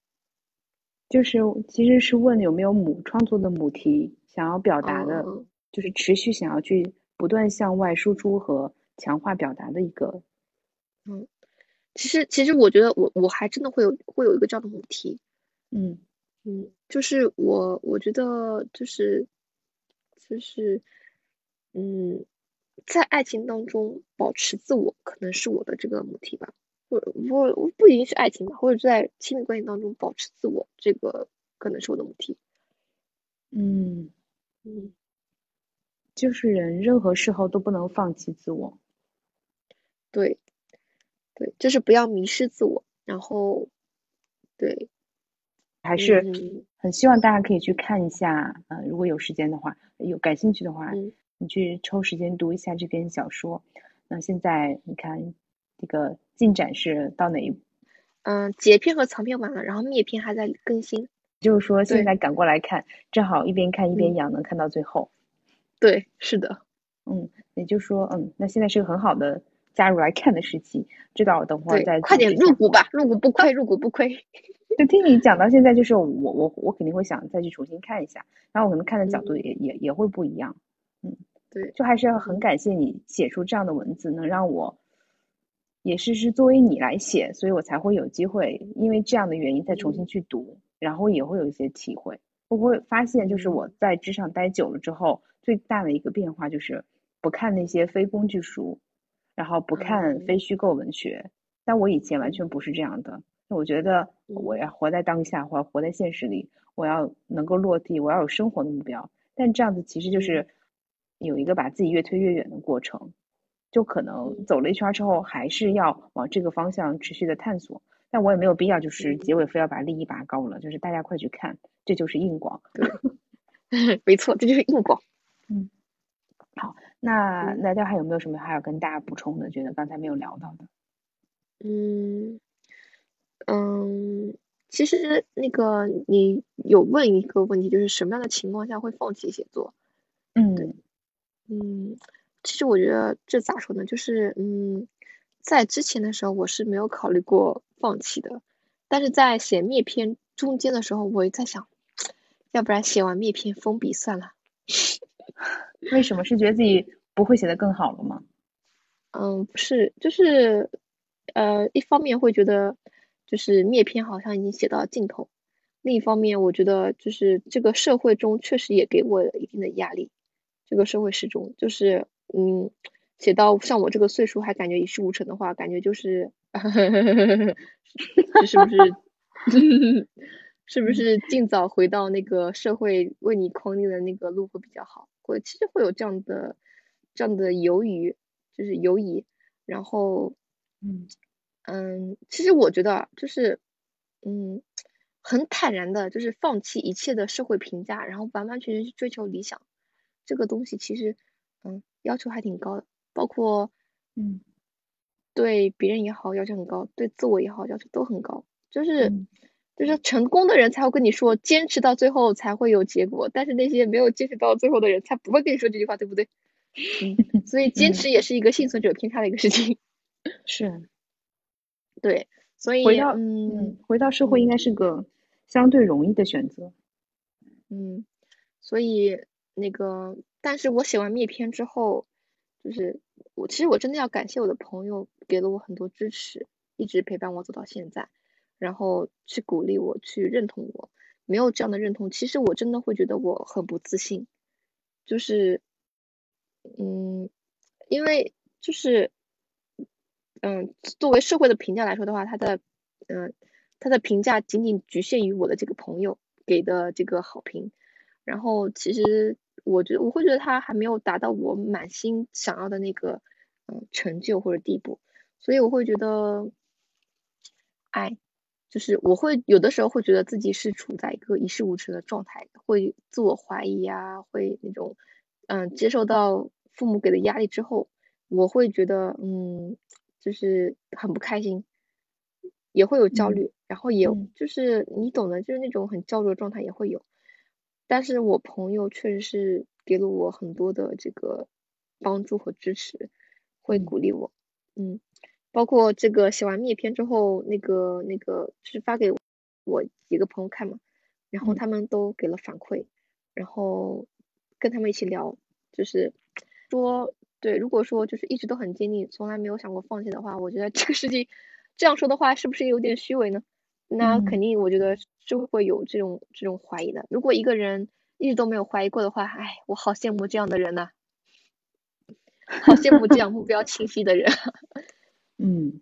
就是其实是问有没有母创作的母题想要表达的，哦就是持续想要去不断向外输出和强化表达的一个，嗯其实其实我觉得我我还真的会有会有一个这样的母题。嗯嗯，就是我我觉得就是就是嗯，在爱情当中保持自我，可能是我的这个母题吧，或者不不一定是爱情吧，或者在亲密关系当中保持自我，这个可能是我的母题。嗯，嗯，就是人任何时候都不能放弃自我。对，对，就是不要迷失自我，然后对，还是嗯很希望大家可以去看一下，呃，如果有时间的话，有感兴趣的话，嗯你去抽时间读一下这篇小说。那现在你看这个进展是到哪一步？嗯，截篇和长篇完了，然后灭篇还在更新。就是说现在赶过来看，正好一边看一边嗯养，能看到最后。对，是的，嗯，也就是说，嗯，那现在是个很好的加入来看的时期。知道等会儿再，快点入股吧，入股不亏，入股不亏。就听你讲到现在，就是我我我肯定会想再去重新看一下，然后我可能看的角度嗯也、也也会不一样。嗯对，就还是要很感谢你写出这样的文字，能让我也是是作为你来写，所以我才会有机会，因为这样的原因再重新去读，然后也会有一些体会。我会发现，就是我在职场待久了之后，最大的一个变化就是不看那些非工具书，然后不看嗯非虚构文学。但我以前完全不是这样的，我觉得我要活在当下，或者活在现实里，我要能够落地，我要有生活的目标。但这样子其实就是有一个把自己越推越远的过程，就可能走了一圈之后，还是要往这个方向持续的探索。但我也没有必要，就是结尾非要把利益拔高了，就是大家快去看，这就是硬广。没错，这就是硬广。嗯，好那那大家还有没有什么还要跟大家补充的？觉得刚才没有聊到的？嗯嗯，其实那个你有问一个问题，就是什么样的情况下会放弃写作？嗯嗯，其实我觉得这咋说呢，就是嗯，在之前的时候我是没有考虑过放弃的，但是在写灭篇中间的时候，我也在想，要不然写完灭篇封笔算了。为什么是觉得自己不会写的更好了吗？嗯，不是，就是呃，一方面会觉得就是灭篇好像已经写到尽头，另一方面我觉得就是这个社会中确实也给我了一定的压力，这个社会时钟就是嗯，写到像我这个岁数还感觉一事无成的话，感觉就是 这是不是 是不是尽早回到那个社会为你框定的那个路会比较好？会其实会有这样的这样的犹豫，就是犹疑。然后嗯嗯，其实我觉得啊就是嗯，很坦然的，就是放弃一切的社会评价，然后完完全全去追求理想。这个东西其实嗯要求还挺高的，包括嗯对别人也好要求很高，对自我也好要求都很高。就是嗯就是成功的人才会跟你说，坚持到最后才会有结果，但是那些没有坚持到最后的人才不会跟你说这句话，对不对？嗯，所以坚嗯持也是一个幸存者偏差的一个事情。是对，所以回到嗯嗯回到社会应该是个相对容易的选择。嗯，所以那个，但是我写完灭篇之后，就是我其实我真的要感谢我的朋友，给了我很多支持，一直陪伴我走到现在，然后去鼓励我，去认同我。没有这样的认同，其实我真的会觉得我很不自信，就是，嗯，因为就是，嗯，作为社会的评价来说的话，他的，嗯，他的评价仅仅局限于我的这个朋友给的这个好评，然后其实我觉得我会觉得他还没有达到我满心想要的那个，嗯，成就或者地步，所以我会觉得，哎，就是我会有的时候会觉得自己是处在一个一事无成的状态，会自我怀疑啊，会那种，嗯，接受到父母给的压力之后，我会觉得，嗯，就是很不开心，也会有焦嗯虑，然后也嗯。就是你懂的，就是那种很焦灼的状态也会有。但是我朋友确实是给了我很多的这个帮助和支持，会嗯。鼓励我，嗯，包括这个写完灭篇之后，那个那个就是发给我几个朋友看嘛，然后嗯。他们都给了反馈，然后跟他们一起聊，就是说，对，如果说就是一直都很坚定，从来没有想过放弃的话，我觉得这个事情这样说的话，是不是有点虚伪呢？那嗯肯定，我觉得是会有这种这种怀疑的。如果一个人一直都没有怀疑过的话，哎，我好羡慕这样的人呐、好羡慕这样目标清晰的人。嗯，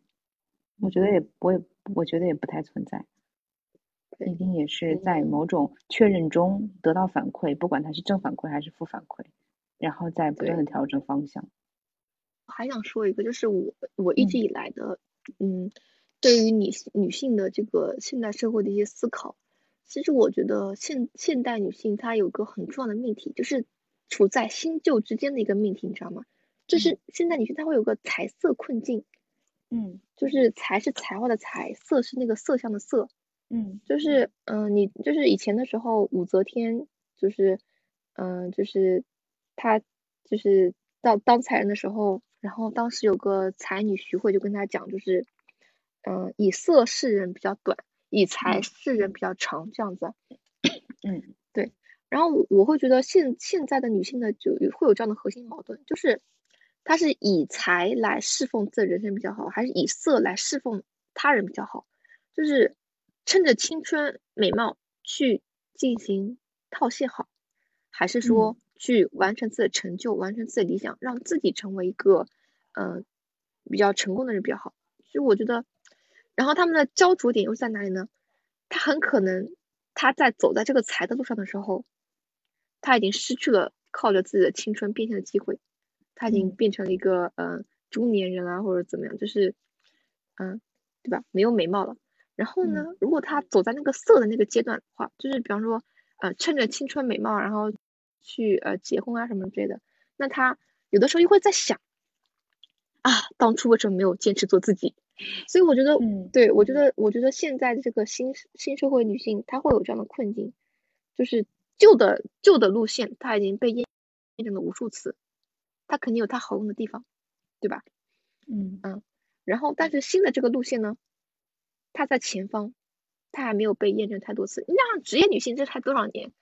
我觉得也我也我觉得也不太存在，一定也是在嗯某种确认中得到反馈，不管它是正反馈还是负反馈，然后再不断的调整方向。还想说一个，就是我我一直嗯。以来的，嗯，对于女性女性的这个现代社会的一些思考，其实我觉得现现代女性她有个很重要的命题，就是处在新旧之间的一个命题，你知道吗？就是现代女性她会有个财色困境，嗯。就是财是才华的财，色是那个色相的色，嗯。就是嗯、呃你就是以前的时候，武则天就是嗯、呃就是她就是当当才人的时候，然后当时有个才女徐慧就跟他讲，就是嗯、呃以色示人比较短，以才嗯示人比较长这样子。嗯对然后我我会觉得现现在的女性呢，就有会有这样的核心矛盾，就是她是以才来侍奉自己人生比较好，还是以色来侍奉他人比较好？就是趁着青春美貌去进行套现好，还是说去完成自己的成就，完成自己的理想，让自己成为一个呃比较成功的人比较好？所以我觉得，然后他们的焦灼点又在哪里呢？他很可能他在走在这个财的路上的时候。他已经失去了靠着自己的青春变现的机会，他已经变成了一个呃中年人啊，或者怎么样，就是嗯，对吧？没有美貌了。然后呢，如果他走在那个色的那个阶段的话，就是比方说呃趁着青春美貌，然后去呃结婚啊什么之类的，那他有的时候又会在想啊，当初为什么没有坚持做自己？所以我觉得，嗯，对我觉得，我觉得现在的这个新新社会女性，她会有这样的困境，就是。旧的旧的路线，它已经被验验证了无数次，它肯定有它好用的地方，对吧？嗯嗯，然后但是新的这个路线呢，它在前方，它还没有被验证太多次。你想职业女性这才多少年？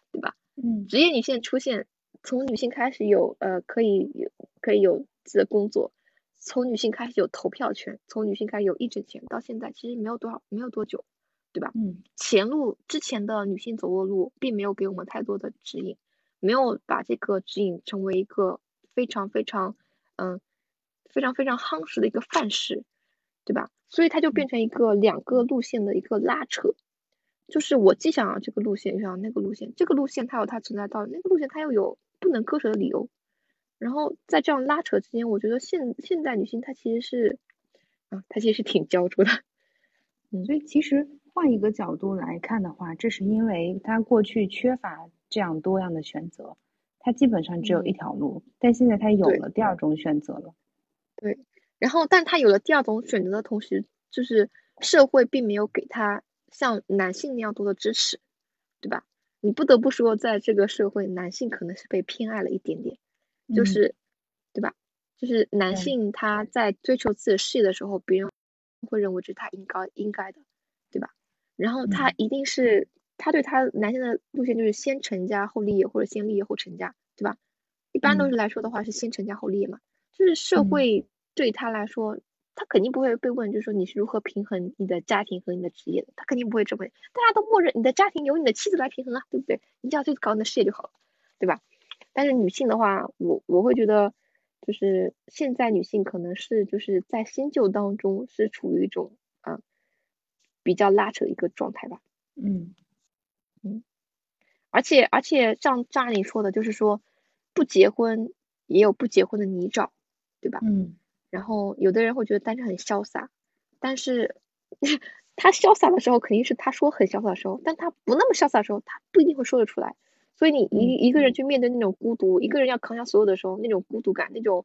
嗯，职业女性出现，从女性开始有呃可以有可以有自己的工作，从女性开始有投票权，从女性开始有议政权，到现在其实没有多少没有多久。对吧？嗯，前路之前的女性走过路，并没有给我们太多的指引，没有把这个指引成为一个非常非常嗯非常非常夯实的一个范式，对吧？所以它就变成一个两个路线的一个拉扯，就是我既想要这个路线，又想要那个路线，这个路线它有它存在道理，那个路线它又有不能割舍的理由，然后在这样拉扯之间，我觉得现现代女性她其实是啊，她其实是挺焦灼的，嗯，所以其实。换一个角度来看的话，这是因为她过去缺乏这样多样的选择，她基本上只有一条路，但现在她有了第二种选择了。对，然后但她有了第二种选择的同时，就是社会并没有给他像男性那样多的支持，对吧？你不得不说，在这个社会，男性可能是被偏爱了一点点，就是，对吧？就是男性他在追求自己的事业的时候，别人会认为这是他应该应该的。对吧然后他一定是，他对他男性的路线就是先成家后立业，或者先立业后成家，对吧？一般都是来说的话是先成家后立业嘛。就是社会对他来说，他肯定不会被问，就是说你是如何平衡你的家庭和你的职业的，他肯定不会这么，大家都默认你的家庭由你的妻子来平衡啊，对不对？你只要去搞你的事业就好了，对吧？但是女性的话，我我会觉得，就是现在女性可能是就是在新旧当中是处于一种啊。比较拉扯的一个状态吧，嗯嗯，而且而且像张爱玲说的，就是说不结婚也有不结婚的泥沼，对吧？嗯，然后有的人会觉得单身很潇洒，但是 他潇洒的时候肯定是他说很潇洒的时候，但他不那么潇洒的时候，他不一定会说得出来。所以你一一个人去面对那种孤独，一个人要扛下所有的时候，那种孤独感，那种。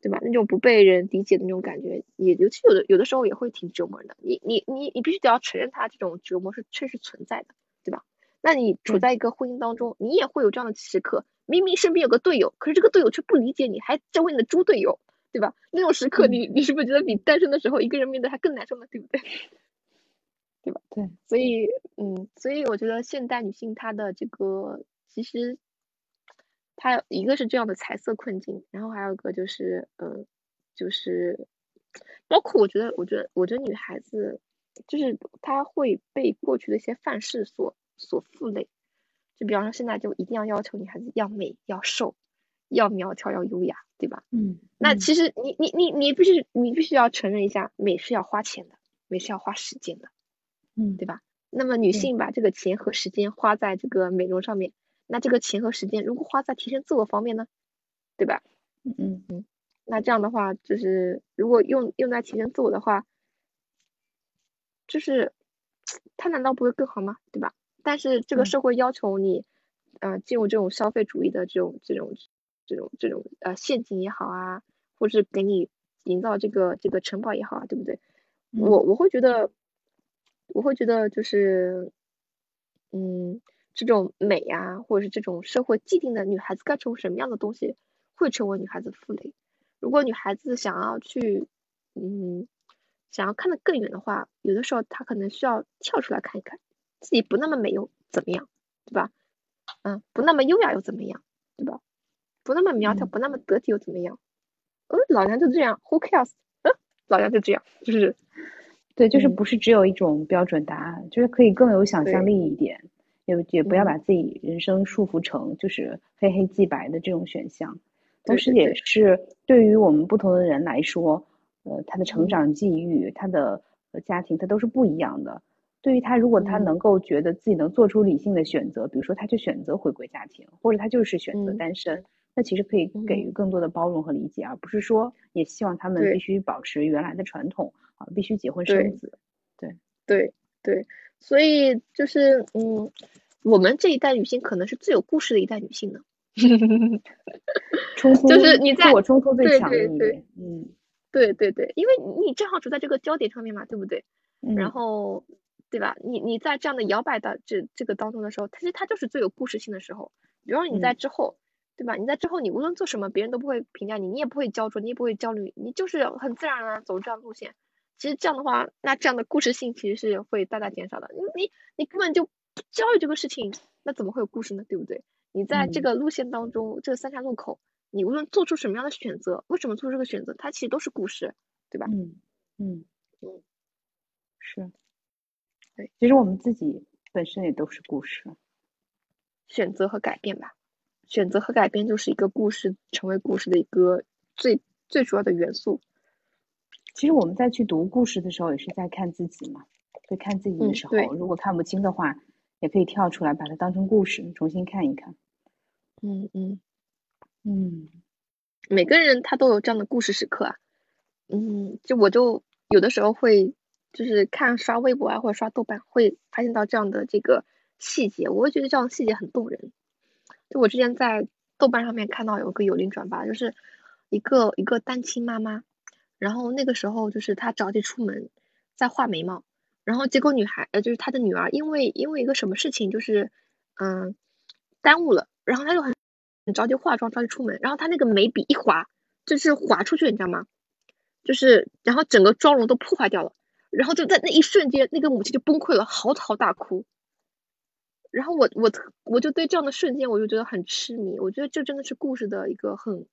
对吧？那种不被人理解的那种感觉，也尤其有的有的时候也会挺折磨人的。你你你你必须得要承认，他这种折磨是确实存在的，对吧？那你处在一个婚姻当中，你也会有这样的时刻，明明身边有个队友，可是这个队友却不理解你，还成为你的猪队友，对吧？那种时刻，你你是不是觉得比单身的时候一个人面对还更难受呢？对不对？对吧？对。所以，嗯，所以我觉得现代女性她的这个其实。她一个是这样的财色困境，然后还有一个就是，嗯，就是包括我觉得，我觉得，我觉得女孩子就是她会被过去的一些范式所所负累，就比方说现在就一定要要求女孩子要美、要瘦、要苗条、要优雅，对吧？嗯。那其实你你你你必须你必须要承认一下，美是要花钱的，美是要花时间的，嗯，对吧？那么女性把这个钱和时间花在这个美容上面。那这个钱和时间如果花在提升自我方面呢，对吧？嗯嗯嗯，那这样的话就是如果用用在提升自我的话，就是它难道不会更好吗？对吧？但是这个社会要求你，呃，进入这种消费主义的这种这种这种这种呃陷阱也好啊，或是给你营造这个这个城堡也好啊，对不对？我我会觉得，我会觉得就是，嗯。这种美呀，或者是这种社会既定的女孩子该成为什么样的东西，会成为女孩子负累。如果女孩子想要去，嗯，想要看得更远的话，有的时候她可能需要跳出来看一看，自己不那么美又怎么样，对吧？嗯，不那么优雅又怎么样，对吧？不那么苗条，嗯不那么得体又怎么样？嗯，老娘就这样，Who cares？嗯，老娘就这样，就是对，就是嗯不是只有一种标准答案，就是可以更有想象力一点，也也不要嗯把自己人生束缚成就是非黑即白的这种选项。同时，也是对于我们不同的人来说，呃，他的成嗯长际遇、他的呃家庭，他都是不一样的。对于他，如果他嗯能够觉得自己能做出理性的选择，比如说他就选择回归家庭，或者他就是选择嗯单身，那其实可以给嗯予更多的包容和理解，而不是说也希望他们必须保持原来的传统啊，必须结婚生子。对对对，所以就是嗯，我们这一代女性可能是最有故事的一代女性呢。冲突就是你在我冲突最强的对对一点，嗯对对对，因为你正好处在这个焦点上面嘛，对不对？然嗯后，对吧？你你在这样的摇摆的这这个当中的时候，其实它就是最有故事性的时候。比如说你在嗯之后，对吧？你在之后，你无论做什么，别人都不会评价你，你也不会焦灼，你也不会焦虑，你就是很自然而然走这样路线。其实这样的话，那这样的故事性其实是会大大减少的。你你你根本就不焦虑这个事情，那怎么会有故事呢？对不对？你在这嗯个路线当中，这三岔路口，你无论做出什么样的选择，为什么做出这个选择，它其实都是故事，对吧？嗯嗯嗯，是，对，其实我们自己本身也都是故事，选择和改变吧。选择和改变就是一个故事成为故事的一个最最主要的元素。其实我们在去读故事的时候，也是在看自己嘛。在看自己的时候，如果看不清的话，也可以跳出来把它当成故事重新看一看。嗯嗯，嗯每个人他都有这样的故事时刻啊。嗯，就我就有的时候会就是看刷微博啊或者刷豆瓣，会发现到这样的这个细节，我会觉得这样的细节很动人。就我之前在豆瓣上面看到有个有灵转发，就是一个一个单亲妈妈，然后那个时候就是她着急出门，在画眉毛，然后结果女孩呃就是她的女儿因为因为一个什么事情就是嗯耽误了，然后她就很很着急化妆着急出门，然后她那个眉笔一划就是划出去，你知道吗？就是然后整个妆容都破坏掉了，然后就在那一瞬间，那个母亲就崩溃了，嚎啕大哭。然后我我特我就对这样的瞬间我就觉得很痴迷，我觉得这真的是故事的一个很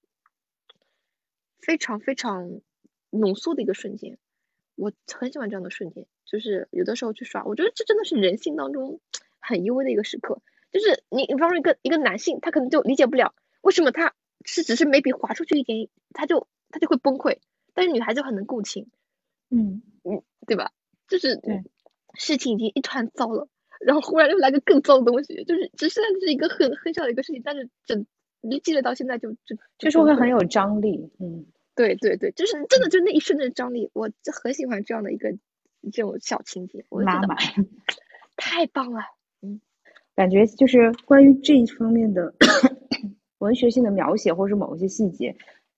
非常非常浓缩的一个瞬间，我很喜欢这样的瞬间，就是有的时候去刷，我觉得这真的是人性当中很幽微的一个时刻，就是你你比方说一个一个男性，他可能就理解不了为什么他是只是眉笔划出去一点，他就他就会崩溃，但是女孩就很能共情，嗯。嗯对吧？就是对。事情已经一团糟了，然后忽然又来个更糟的东西，就是只是是一个很很小的一个事情，但是整积累到现在就就就是会很有张力。嗯对对对，就是真的就那一瞬间的张力，我就很喜欢这样的一个这种小情节，我觉得拉满，太棒了。嗯 感觉就是关于这一方面的文学性的描写，或是某一些细节，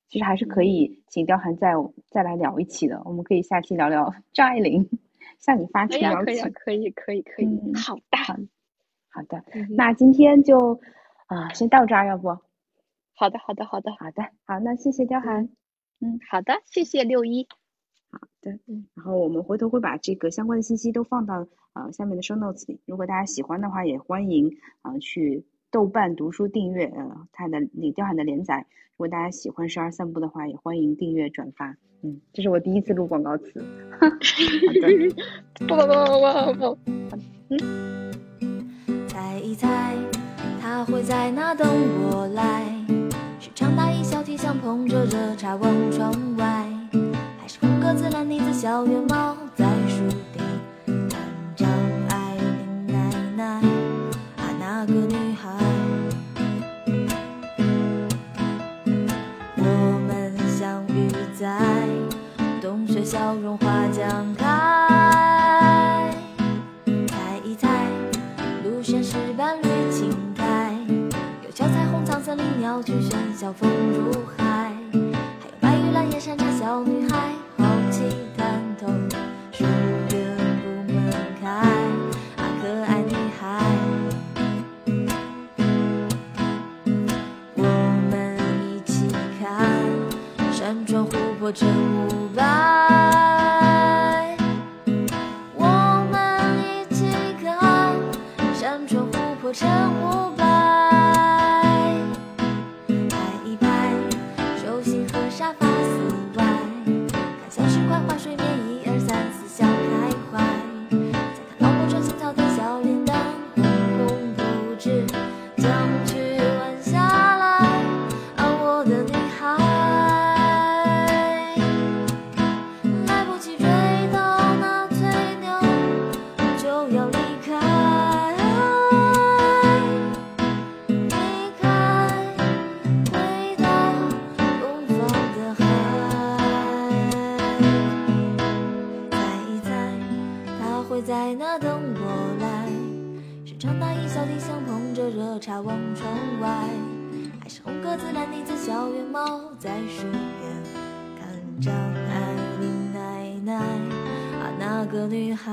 其实还是可以请刁寒再再来聊一期的。我们可以下期聊聊张爱玲，向你发出邀可以啊，请。可以，可以，可以。嗯好的，好的，嗯那今天就啊、先到这儿，要不？好的，好的，好的，好的，好，那谢谢刁涵。好的，谢谢六一。对，嗯，然后我们回头会把这个相关的信息都放到呃下面的 show notes 里。如果大家喜欢的话，也欢迎啊、呃去豆瓣读书订阅呃他的那个刁涵的连载。如果大家喜欢十二散步的话，也欢迎订阅转发。嗯，这是我第一次录广告词。好的，不不不不不嗯，猜一猜，他会在哪等我来？是长大衣小提香捧着热茶望窗外，还是红格子蓝呢子小圆帽在树底看张爱玲奶奶啊那个笑容花将开。猜一猜，路线是伴绿青苔，有脚彩虹藏森林，鸟去喧嚣风如海，还有白玉兰叶山茶小女孩，好奇探头，书院不门开，啊可爱女孩。我们一起看山川湖泊成雾霾。热茶望窗外，还是红格子蓝呢子小圆帽在水边看张爱玲奶奶啊那个女孩。